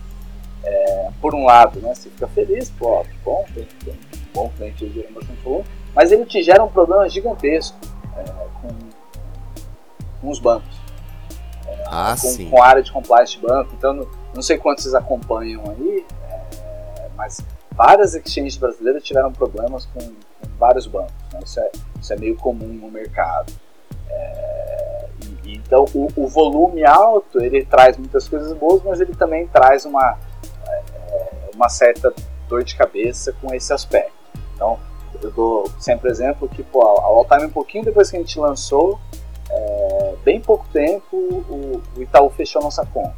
é, por um lado, né, você fica feliz, pô, ó, que bom, tem, tem um bom cliente gerando bastante volume, mas ele te gera um problema gigantesco é, com, com os bancos.
É, ah,
com,
sim.
com a área de compliance de banco. Então, não, não sei quantos vocês acompanham aí, é, mas várias exchanges brasileiras tiveram problemas com vários bancos. Né? Isso, é, isso, é, meio comum no mercado. É, e, então, o, o, volume alto ele traz muitas coisas boas, mas ele também traz uma, é, uma certa dor de cabeça com esse aspecto. Então, eu dou sempre exemplo que pô, a Alltime, um pouquinho depois que a gente lançou, é, bem pouco tempo, o, o Itaú fechou nossa conta.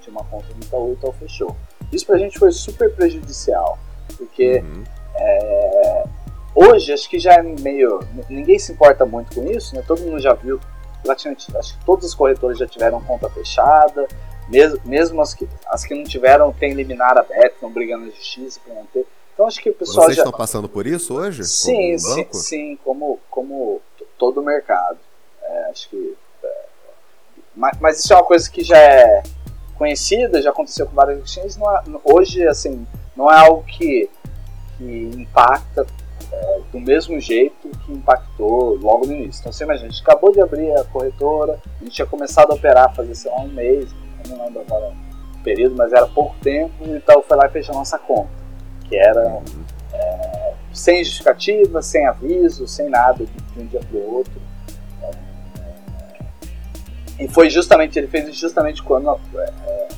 Tinha uma conta no Itaú, o Itaú fechou. Isso pra gente foi super prejudicial porque uhum. é, hoje acho que já é meio. Ninguém se importa muito com isso, né? Todo mundo já viu. Praticamente, acho que todas as corretoras já tiveram conta fechada. Mesmo, mesmo as, que, as que não tiveram, tem liminar aberto, estão brigando na justiça para manter. Então acho que o pessoal
Vocês
já...
estão passando por isso hoje?
Sim, como sim, sim, como, como todo o mercado. É, acho que. É, mas, mas, isso é uma coisa que já é conhecida, já aconteceu com várias exchanges. É, hoje, assim, não é algo que, que impacta é, do mesmo jeito que impactou logo no início. Então você imagina, a gente acabou de abrir a corretora, a gente tinha começado a operar fazia sei lá, um mês, não lembro agora o período, mas era pouco tempo, então foi lá e fechou a nossa conta. Que era é, sem justificativa, sem aviso, sem nada de um dia para o outro. É, e foi justamente, ele fez justamente quando, é,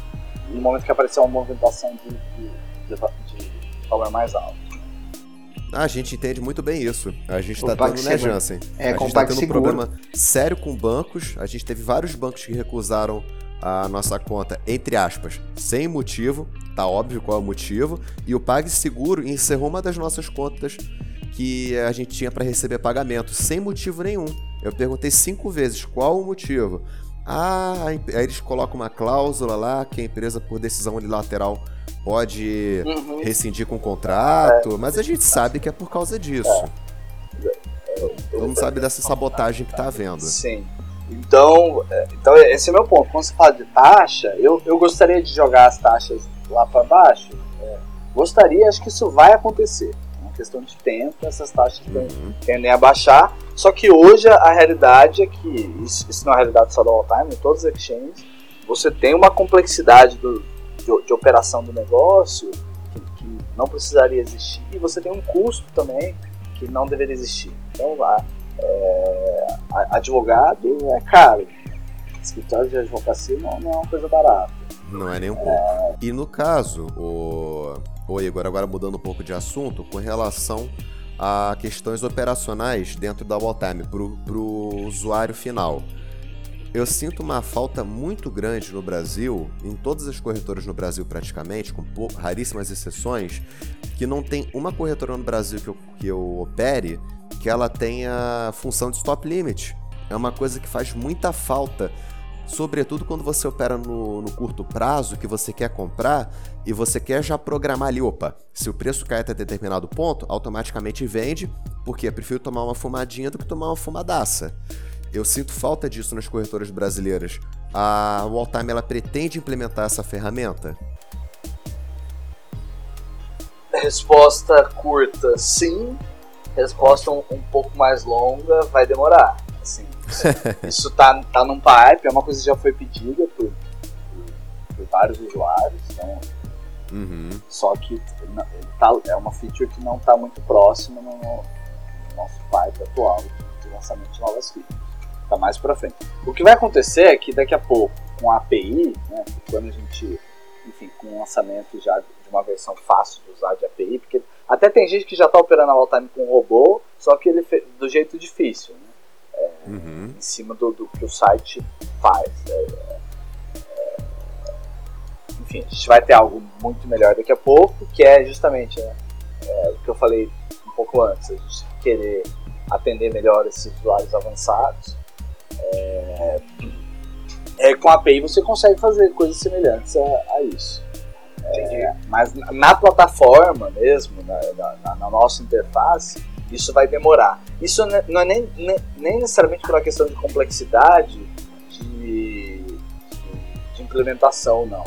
no momento que apareceu uma movimentação de, de, de, de valor mais alto.
Ah, a gente entende muito bem isso. A gente está tendo, né, Jansen?
É,
a gente está tendo um problema sério com bancos. A gente teve vários bancos que recusaram a nossa conta, entre aspas, sem motivo. Tá óbvio qual é o motivo. E o PagSeguro encerrou uma das nossas contas que a gente tinha para receber pagamento, sem motivo nenhum. Eu perguntei cinco vezes qual o motivo. Ah, aí eles colocam uma cláusula lá que a empresa, por decisão unilateral, pode uhum. rescindir com o contrato, é. mas a gente sabe que é por causa disso. É. Todo mundo sabe dessa sabotagem que está havendo.
Sim. Então, é, então, esse é o meu ponto. Quando você fala de taxa, eu, eu gostaria de jogar as taxas lá para baixo. É, gostaria, acho que isso vai acontecer. É uma questão de tempo, essas taxas uhum. tendem a baixar. Só que hoje a realidade é que, isso, isso não é a realidade só do all time, em todos os exchanges, você tem uma complexidade do, de, de operação do negócio que, que, não precisaria existir e você tem um custo também que não deveria existir. Então, lá, é, advogado é caro. Escritório de advocacia não, não é uma coisa barata.
Não é nem um pouco. É... E no caso, o, o Igor, agora mudando um pouco de assunto, com relação a questões operacionais dentro da Walltime para o usuário final. Eu sinto uma falta muito grande no Brasil, em todas as corretoras no Brasil praticamente, com raríssimas exceções, que não tem uma corretora no Brasil que eu, que eu opere que ela tenha função de stop limit. É uma coisa que faz muita falta, sobretudo quando você opera no, no curto prazo, que você quer comprar e você quer já programar ali, opa, se o preço cai até determinado ponto, automaticamente vende, porque eu prefiro tomar uma fumadinha do que tomar uma fumadaça. Eu sinto falta disso nas corretoras brasileiras. A Walltime ela pretende implementar essa ferramenta?
Resposta curta, sim. Resposta um, um pouco mais longa, vai demorar. Assim, *laughs* isso tá, tá num pipe, é uma coisa que já foi pedida por, por, por vários usuários. Então, uhum. Só que tá, é uma feature que não está muito próxima no, no nosso pipe atual de lançamento de novas features tá mais para frente. O que vai acontecer é que daqui a pouco, com a API, né, quando a gente, enfim, com o lançamento já de uma versão fácil de usar de API, porque até tem gente que já está operando a Walltime com robô, só que ele do jeito difícil, né? É, uhum. em cima do, do, que o site faz. É, é, enfim, a gente vai ter algo muito melhor daqui a pouco, que é justamente né, é, o que eu falei um pouco antes, a gente querer atender melhor esses usuários avançados é, é, com a API você consegue fazer coisas semelhantes a, a isso. É, mas na plataforma mesmo, na, na, na, nossa interface, isso vai demorar. Isso não é nem, nem, nem necessariamente por uma questão de complexidade de, de implementação, não.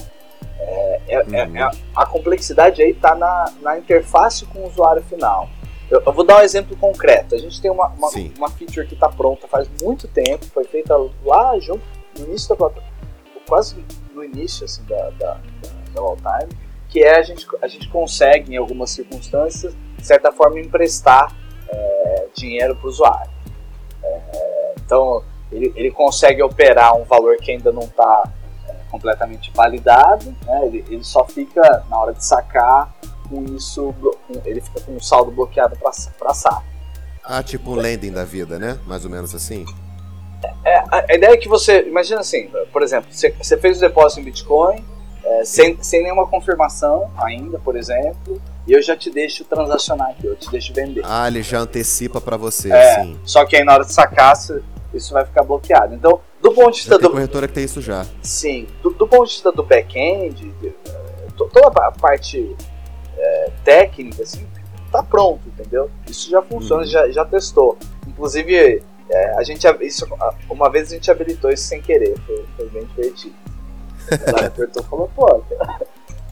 É, é, é uhum. é a complexidade aí está na interface com o usuário final. Eu, eu, vou dar um exemplo concreto. A gente tem uma, uma, uma feature que está pronta faz muito tempo, foi feita lá junto no início da plataforma, quase no início assim, da, da, da, da time, que é a gente, a gente consegue, em algumas circunstâncias, de certa forma, emprestar é, dinheiro para o usuário. É, então, ele, ele consegue operar um valor que ainda não está é, completamente validado, né? ele, ele só fica, na hora de sacar, com isso, ele fica com o saldo bloqueado para SAP.
Ah, tipo um lending da vida, né? Mais ou menos assim.
É, a, a, ideia é que você, imagina assim, por exemplo, você, você fez o depósito em Bitcoin, é, sem, sem nenhuma confirmação ainda, por exemplo, e eu já te deixo transacionar aqui, eu te deixo vender.
Ah, ele já antecipa para você,
é,
sim.
Só que aí na hora de sacar, isso vai ficar bloqueado. Então, do ponto de vista
do.
corretora
que tem isso já.
Sim. Do, do ponto de vista do back-end, toda a parte é, técnica, assim, tá pronto, entendeu? Isso já funciona, uhum. já, já testou. Inclusive, é, a gente isso, uma vez a gente habilitou isso sem querer, foi, foi bem divertido. *laughs* Ela apertou e falou, pô.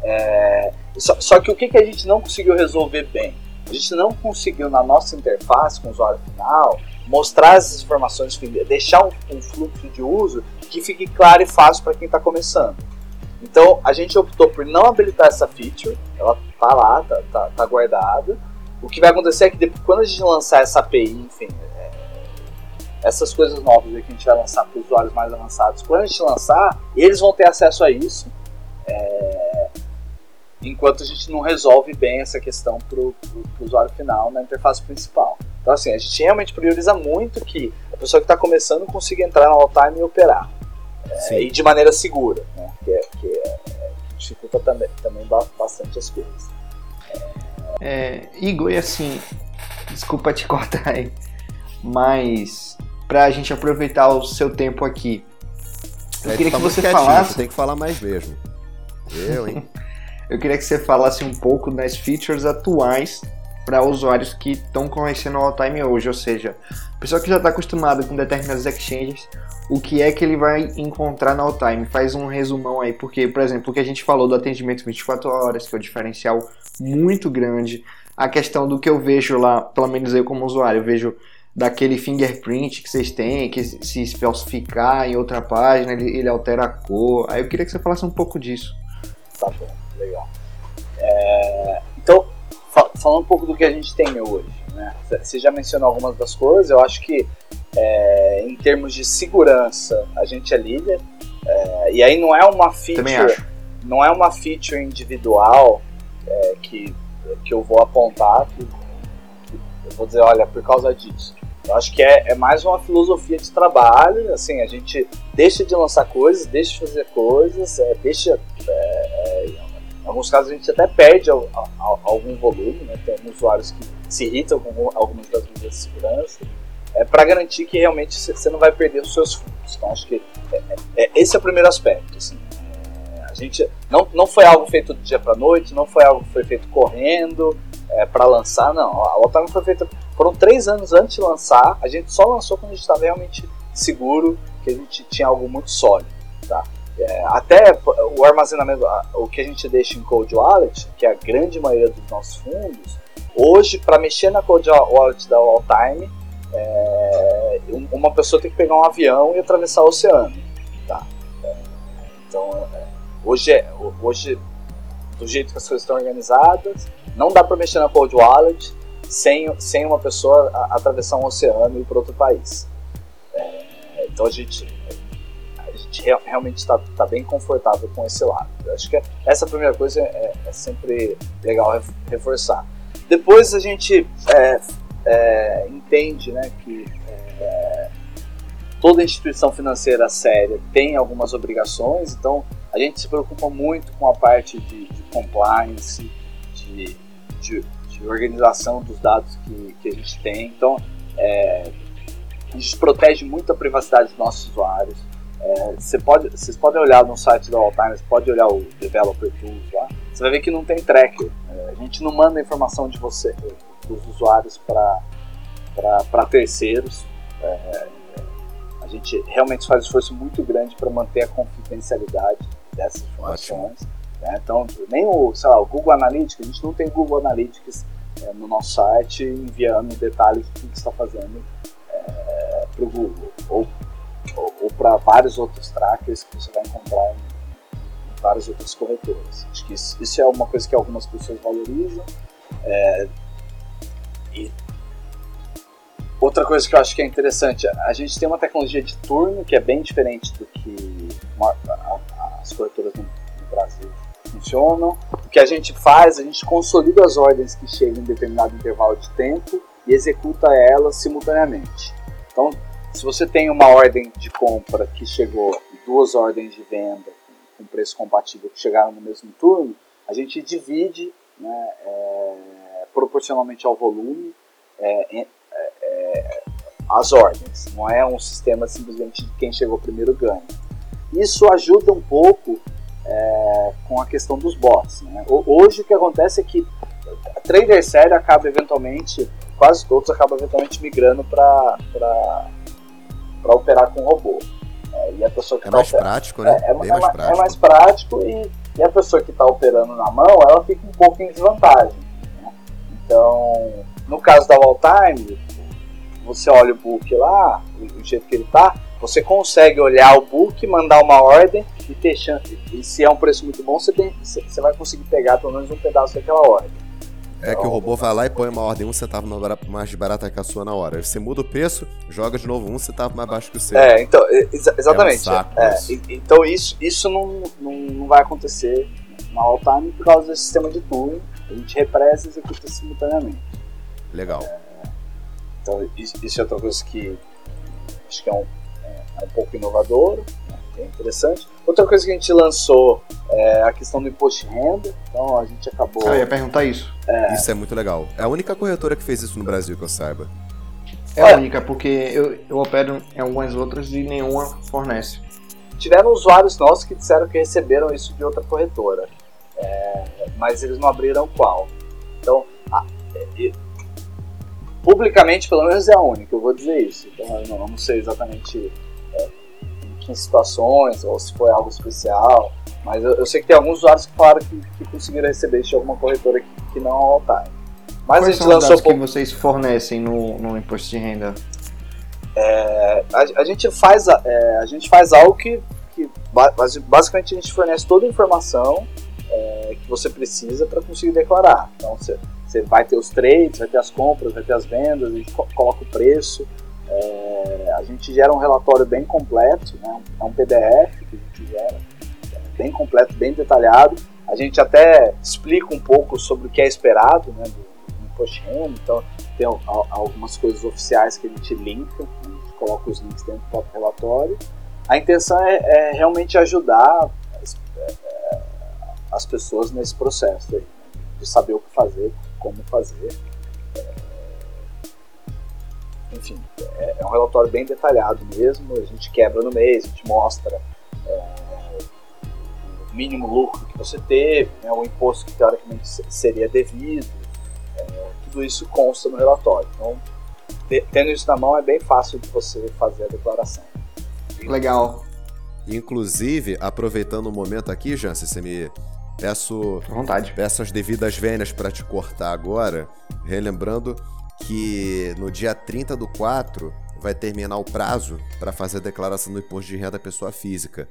É, só, só, que o que, que a gente não conseguiu resolver bem? A gente não conseguiu na nossa interface com o usuário final mostrar as informações, deixar um, um fluxo de uso que fique claro e fácil para quem está começando. Então a gente optou por não habilitar essa feature, ela tá lá, tá, tá, tá guardada. O que vai acontecer é que depois, quando a gente lançar essa API, enfim, é, essas coisas novas que a gente vai lançar para usuários mais avançados, quando a gente lançar, eles vão ter acesso a isso. É, enquanto a gente não resolve bem essa questão para o usuário final na interface principal. Então, assim, a gente realmente prioriza muito que a pessoa que está começando consiga entrar no all-time e operar. É, e de maneira segura, né? que, é, dificulta também, também bastante as coisas.
É, Igor, e assim, desculpa te *laughs* cortar aí, mas para a gente aproveitar o seu tempo aqui, eu queria tá que você falasse. Você
tem que falar mais mesmo. Eu, hein? *laughs*
eu queria que você falasse um pouco das features atuais para usuários que estão conhecendo o All-Time hoje, ou seja, pessoa que já está acostumada com determinadas exchanges, o que é que ele vai encontrar no All-Time? Faz um resumão aí, porque, por exemplo, o que a gente falou do atendimento 24 horas, que é um diferencial muito grande, a questão do que eu vejo lá, pelo menos eu como usuário, eu vejo daquele fingerprint que vocês têm, que se falsificar em outra página, ele, ele altera a cor. Aí eu queria que você falasse um pouco disso.
Tá bom, legal. É, então, falando um pouco do que a gente tem hoje, né? Você já mencionou algumas das coisas, eu acho que é, em termos de segurança a gente é líder. É, e aí não é uma feature, não é uma feature individual é, que, que eu vou apontar, que, que, eu vou dizer, olha, por causa disso. Eu acho que é, é mais uma filosofia de trabalho, assim, a gente deixa de lançar coisas, deixa de fazer coisas, é, deixa é, é, em alguns casos a gente até perde algum volume, né? tem usuários que se irritam com algumas das medidas de segurança, é, para garantir que realmente você não vai perder os seus fundos. Então acho que é, é, é, esse é o primeiro aspecto. Assim. É, a gente não, não foi algo feito do dia para noite, não foi algo que foi feito correndo é, para lançar, não. A Otávio foi feita foram três anos antes de lançar. A gente só lançou quando a gente estava realmente seguro que a gente tinha algo muito sólido, tá? É, até o armazenamento, o que a gente deixa em Cold Wallet, que é a grande maioria dos nossos fundos, hoje, para mexer na Cold Wallet da Alltime, é, uma pessoa tem que pegar um avião e atravessar o oceano. Tá? Então, é, hoje, é, hoje, do jeito que as coisas estão organizadas, não dá para mexer na Cold Wallet sem, sem uma pessoa atravessar um oceano e ir para outro país. É, então, a gente realmente está tá bem confortável com esse lado. Eu acho que essa primeira coisa é, é sempre legal reforçar. Depois a gente é, é, entende né, que é, toda instituição financeira séria tem algumas obrigações, então a gente se preocupa muito com a parte de, de compliance, de, de, de, organização dos dados que, que a gente tem. Então, é, a gente protege muito a privacidade dos nossos usuários. É, você pode, vocês podem olhar no site da Alltime, você pode olhar o Developer Tools lá, você vai ver que não tem tracker. É, a gente não manda informação de você, dos usuários para terceiros. É, a gente realmente faz um esforço muito grande para manter a confidencialidade dessas informações. Né? Então, nem o, sei lá, o Google Analytics, a gente não tem Google Analytics é, no nosso site enviando detalhes do que está fazendo é, para o Google. Ou ou, ou para vários outros trackers que você vai encontrar em, várias outras corretoras. Acho que isso, isso, é uma coisa que algumas pessoas valorizam. É, e outra coisa que eu acho que é interessante, a gente tem uma tecnologia de turno que é bem diferente do que uma, a, as corretoras no, no Brasil funcionam. O que a gente faz, a gente consolida as ordens que chegam em determinado intervalo de tempo e executa elas simultaneamente. Então, se você tem uma ordem de compra que chegou duas ordens de venda com preço compatível que chegaram no mesmo turno, a gente divide né, é, proporcionalmente ao volume, é, é, é, as ordens. Não é um sistema simplesmente de quem chegou primeiro ganha. Isso ajuda um pouco é, com a questão dos bots. Né? Hoje o que acontece é que a trader sério acaba eventualmente, quase todos acabam eventualmente migrando para operar com robô.
É, e a pessoa que é tá mais operando, prático, né?
É, é, mais prático. é mais prático e, e a pessoa que está operando na mão, ela fica um pouco em desvantagem. Né? Então, no caso da All Time, você olha o book lá, do jeito que ele está, você consegue olhar o book, mandar uma ordem e ter chance. E se é um preço muito bom, você, tem, você vai conseguir pegar pelo menos um pedaço daquela ordem.
É que o robô vai lá e põe uma ordem um centavo mais barata que a sua na hora. Você muda o preço, joga de novo um centavo mais baixo que o seu.
É, então, ex exatamente. É um saco, é, isso. então isso, isso não, não, não vai acontecer na all time por causa desse sistema de turno. A gente represa e executa simultaneamente.
Legal.
É, então isso, isso, é outra coisa que acho que é um, é, é um pouco inovador, né, é interessante. Outra coisa que a gente lançou é a questão do imposto de renda. Então a gente acabou.
Ah, eu ia perguntar isso.
É... Isso é muito legal. É a única corretora que fez isso no Brasil que eu saiba.
É a única, porque eu, eu opero em algumas outras e nenhuma fornece.
Tiveram usuários nossos que disseram que receberam isso de outra corretora, é, mas eles não abriram qual. Então, a, é, publicamente, pelo menos, é a única, eu vou dizer isso. Então, eu não, não sei exatamente que situações ou se foi algo especial. Mas eu, eu, sei que tem alguns usuários que falaram que, que conseguiram receber de alguma corretora que, que não é all time.
Mas Quais a gente são lançou os dados que vocês fornecem no, no imposto de renda?
É, a, a, gente faz, é, a gente faz algo que, que basicamente a gente fornece toda a informação é, que você precisa para conseguir declarar. Então você, você vai ter os trades, vai ter as compras, vai ter as vendas, a gente coloca o preço. É, a gente gera um relatório bem completo, né? é um PDF que a gente gera bem completo, bem detalhado. A gente até explica um pouco sobre o que é esperado né, do, do imposto então tem algumas coisas oficiais que a gente linka, a gente coloca os links dentro do próprio relatório. A intenção é, é realmente ajudar as, é, as, pessoas nesse processo aí, né, de saber o que fazer, como fazer. É, enfim, é, é, um relatório bem detalhado mesmo, a gente quebra no mês, a gente mostra é, mínimo lucro que você teve, né, o imposto que teoricamente seria devido, é, tudo isso consta no relatório. Então, tendo isso na mão é bem fácil de você fazer a declaração.
Legal.
Inclusive, aproveitando o momento aqui, Jansen, você me peço,
vontade.
peço as devidas vênias para te cortar agora, relembrando que no dia 30 do 4 vai terminar o prazo para fazer a declaração do imposto de renda da pessoa física.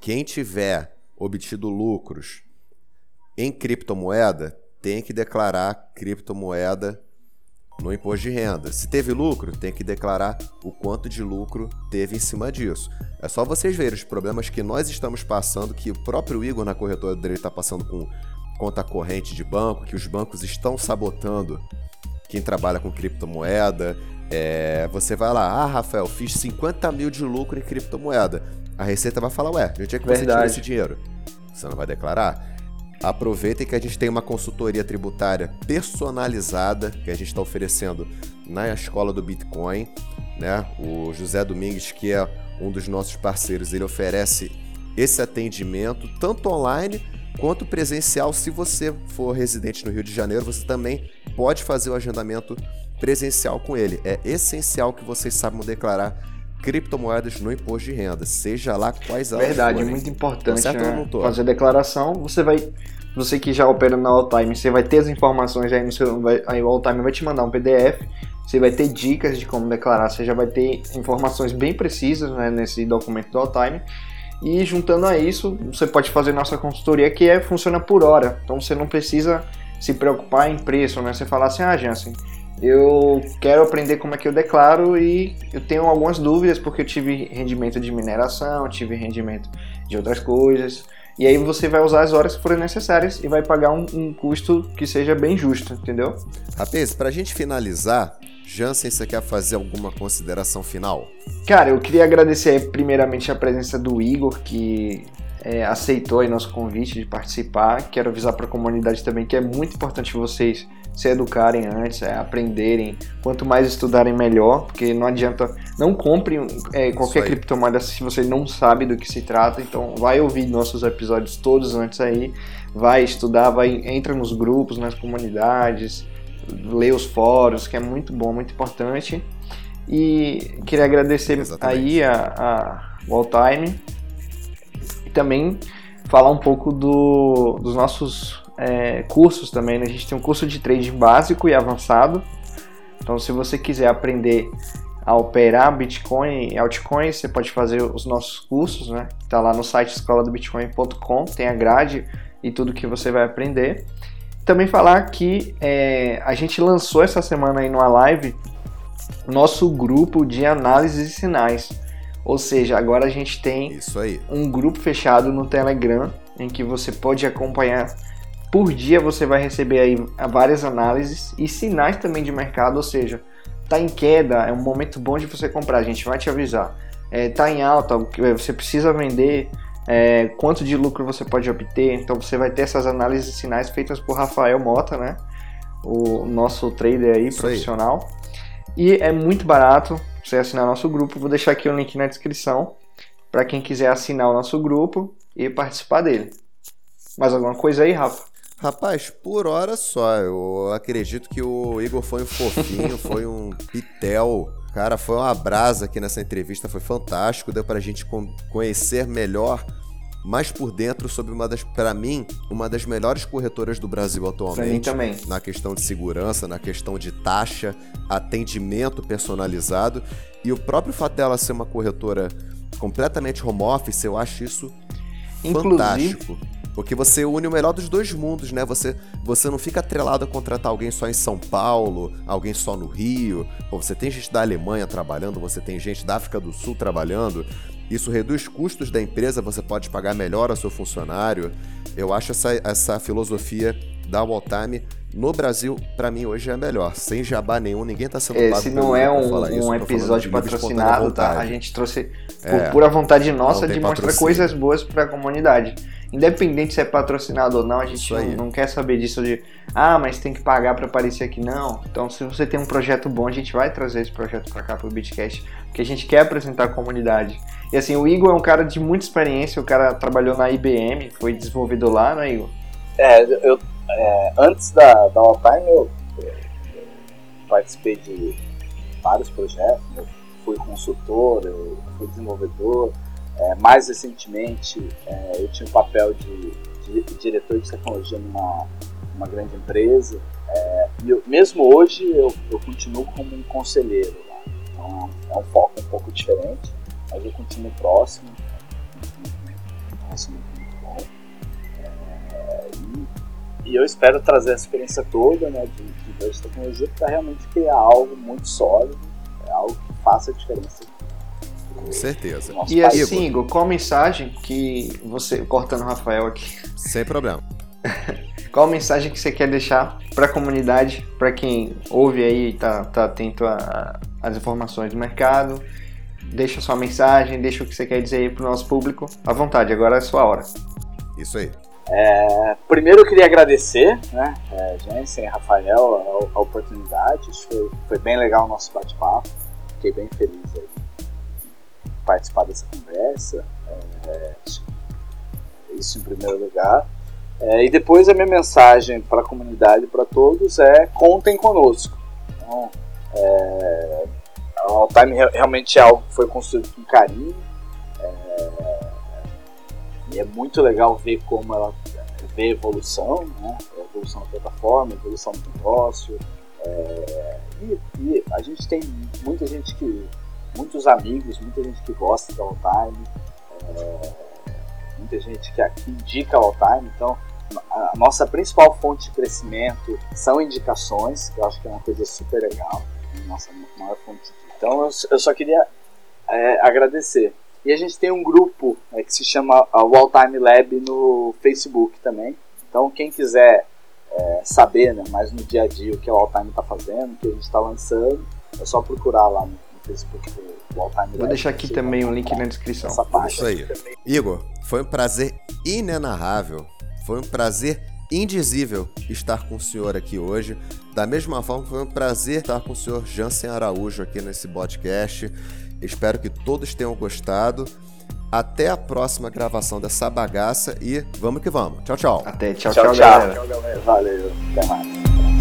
Quem tiver obtido lucros em criptomoeda, tem que declarar criptomoeda no imposto de renda. Se teve lucro, tem que declarar o quanto de lucro teve em cima disso. É só vocês verem os problemas que nós estamos passando, que o próprio Igor na corretora dele está passando com conta corrente de banco, que os bancos estão sabotando quem trabalha com criptomoeda. É, você vai lá, ah, Rafael, fiz 50 mil de lucro em criptomoeda. A Receita vai falar, ué, de onde é que você tirou esse dinheiro? Você não vai declarar? Aproveitem que a gente tem uma consultoria tributária personalizada que a gente está oferecendo na escola do Bitcoin. Né? O José Domingues, que é um dos nossos parceiros, ele oferece esse atendimento tanto online quanto presencial. Se você for residente no Rio de Janeiro, você também pode fazer o agendamento presencial com ele. É essencial que vocês saibam declarar criptomoedas no imposto de renda, seja lá quais
elas Verdade, forem. muito importante né? fazer a declaração. Você vai, você que já opera na Alltime, você vai ter as informações aí no seu, vai, aí o Alltime vai te mandar um PDF. Você vai ter dicas de como declarar, você já vai ter informações bem precisas né, nesse documento do Alltime. E juntando a isso, você pode fazer nossa consultoria que é funciona por hora. Então você não precisa se preocupar em preço, né? Você falar assim, ah, Jansen, eu quero aprender como é que eu declaro e eu tenho algumas dúvidas porque eu tive rendimento de mineração, tive rendimento de outras coisas. E aí você vai usar as horas que forem necessárias e vai pagar um, um custo que seja bem justo, entendeu?
Rapaz, pra gente finalizar, Jansen, você quer fazer alguma consideração final?
Cara, eu queria agradecer primeiramente a presença do Igor, que é, aceitou aí nosso convite de participar. Quero avisar para a comunidade também que é muito importante vocês se educarem antes, é, aprenderem. Quanto mais estudarem, melhor, porque não adianta. Não compre é, qualquer criptomoeda se você não sabe do que se trata. Então, vai ouvir nossos episódios todos antes aí, vai estudar, vai entra nos grupos, nas comunidades, lê os fóruns, que é muito bom, muito importante. E queria agradecer Exatamente. aí a, a Walltime e também falar um pouco do, dos nossos é, cursos também. Né? A gente tem um curso de trading básico e avançado. Então, se você quiser aprender a operar Bitcoin e altcoins, você pode fazer os nossos cursos, né? Está lá no site escoladobitcoin.com, tem a grade e tudo que você vai aprender. Também falar que é, a gente lançou essa semana aí numa live nosso grupo de análise de sinais. Ou seja, agora a gente tem um grupo fechado no Telegram em que você pode acompanhar por dia você vai receber aí várias análises e sinais também de mercado, ou seja, tá em queda, é um momento bom de você comprar, a gente vai te avisar. É, tá em alta, você precisa vender, é, quanto de lucro você pode obter, então você vai ter essas análises de sinais feitas por Rafael Mota, né? O nosso trader aí, Isso profissional. Aí. E é muito barato você assinar nosso grupo, vou deixar aqui o link na descrição para quem quiser assinar o nosso grupo e participar dele. Mais alguma coisa aí, Rafa?
Rapaz, por hora só. Eu acredito que o Igor foi um fofinho, *laughs* foi um pitel. Cara, foi uma brasa aqui nessa entrevista, foi fantástico. Deu pra gente conhecer melhor, mais por dentro, sobre uma das, para mim, uma das melhores corretoras do Brasil atualmente. Pra
mim também.
Na questão de segurança, na questão de taxa, atendimento personalizado. E o próprio fato dela ser uma corretora completamente home office, eu acho isso Inclusive, fantástico. Porque você une o melhor dos dois mundos, né? Você, você não fica atrelado a contratar alguém só em São Paulo, alguém só no Rio. Pô, você tem gente da Alemanha trabalhando, você tem gente da África do Sul trabalhando. Isso reduz custos da empresa, você pode pagar melhor ao seu funcionário. Eu acho essa, essa filosofia da Walltime no Brasil, para mim, hoje é a melhor. Sem jabá nenhum, ninguém tá sendo
Esse não é um, isso, um episódio patrocinado, tá? A gente trouxe por é, pura vontade nossa de mostrar coisas boas para a comunidade. Independente se é patrocinado ou não, a gente não, não, quer saber disso de ah, mas tem que pagar para aparecer aqui. Não. Então, se você tem um projeto bom, a gente vai trazer esse projeto para cá pro Bitcast, porque a gente quer apresentar a comunidade. E assim, o Igor é um cara de muita experiência, o cara trabalhou na IBM, foi desenvolvedor lá, né, Igor?
É, eu é, antes da, da All Time eu, eu participei de vários projetos, eu fui consultor, eu fui desenvolvedor, é, mais recentemente, é, eu tinha o papel de, de, de, diretor de tecnologia numa, numa grande empresa. É, e eu, mesmo hoje, eu, eu continuo como um conselheiro. Então, é um foco um pouco diferente, mas eu continuo próximo. Próximo e, eu espero trazer a experiência toda né, de, de, de tecnologia para realmente criar algo muito sólido, é algo que faça a diferença
com certeza.
E assim, Igor, qual a mensagem que você. Cortando o Rafael aqui.
Sem problema. *laughs*
qual a mensagem que você quer deixar para a comunidade, para quem ouve aí e tá, tá atento às informações do mercado? Deixa sua mensagem, deixa o que você quer dizer aí pro nosso público. À vontade, agora é a sua hora.
Isso aí.
É, primeiro eu queria agradecer, né, é, Jensen Rafael, a, a oportunidade. Foi, foi bem legal o nosso bate-papo. Fiquei bem feliz aí participar dessa conversa. É, isso em primeiro lugar. É, e depois a minha mensagem para a comunidade, para todos, é contem conosco. Então, é, a Alltime realmente é algo que foi construído com carinho. É, é muito legal ver como ela vê evolução, né? a evolução da plataforma, evolução do negócio. É, e, e, a gente tem muita gente que muitos amigos, muita gente que gosta da All-Time, é, muita gente que, indica a All-Time, então a nossa principal fonte de crescimento são indicações, que eu acho que é uma coisa super legal, nossa maior fonte de... Então eu, eu só queria é, agradecer. E a gente tem um grupo é, que se chama a All Time Lab no Facebook também. Então quem quiser é, saber né, mais no dia a dia o que a All Time está fazendo, o que a gente está lançando, é só procurar lá no Facebook do All Time
Vou deixar aqui também um link na descrição.
Isso aí. Igor, foi um prazer inenarrável. Foi um prazer indizível estar com o senhor aqui hoje. Da mesma forma, foi um prazer estar com o senhor Jansen Araújo aqui nesse podcast. Espero que todos tenham gostado. Até a próxima gravação dessa bagaça e vamos que vamos. Tchau, tchau.
Até, tchau, tchau, tchau, tchau
galera. Valeu, até mais.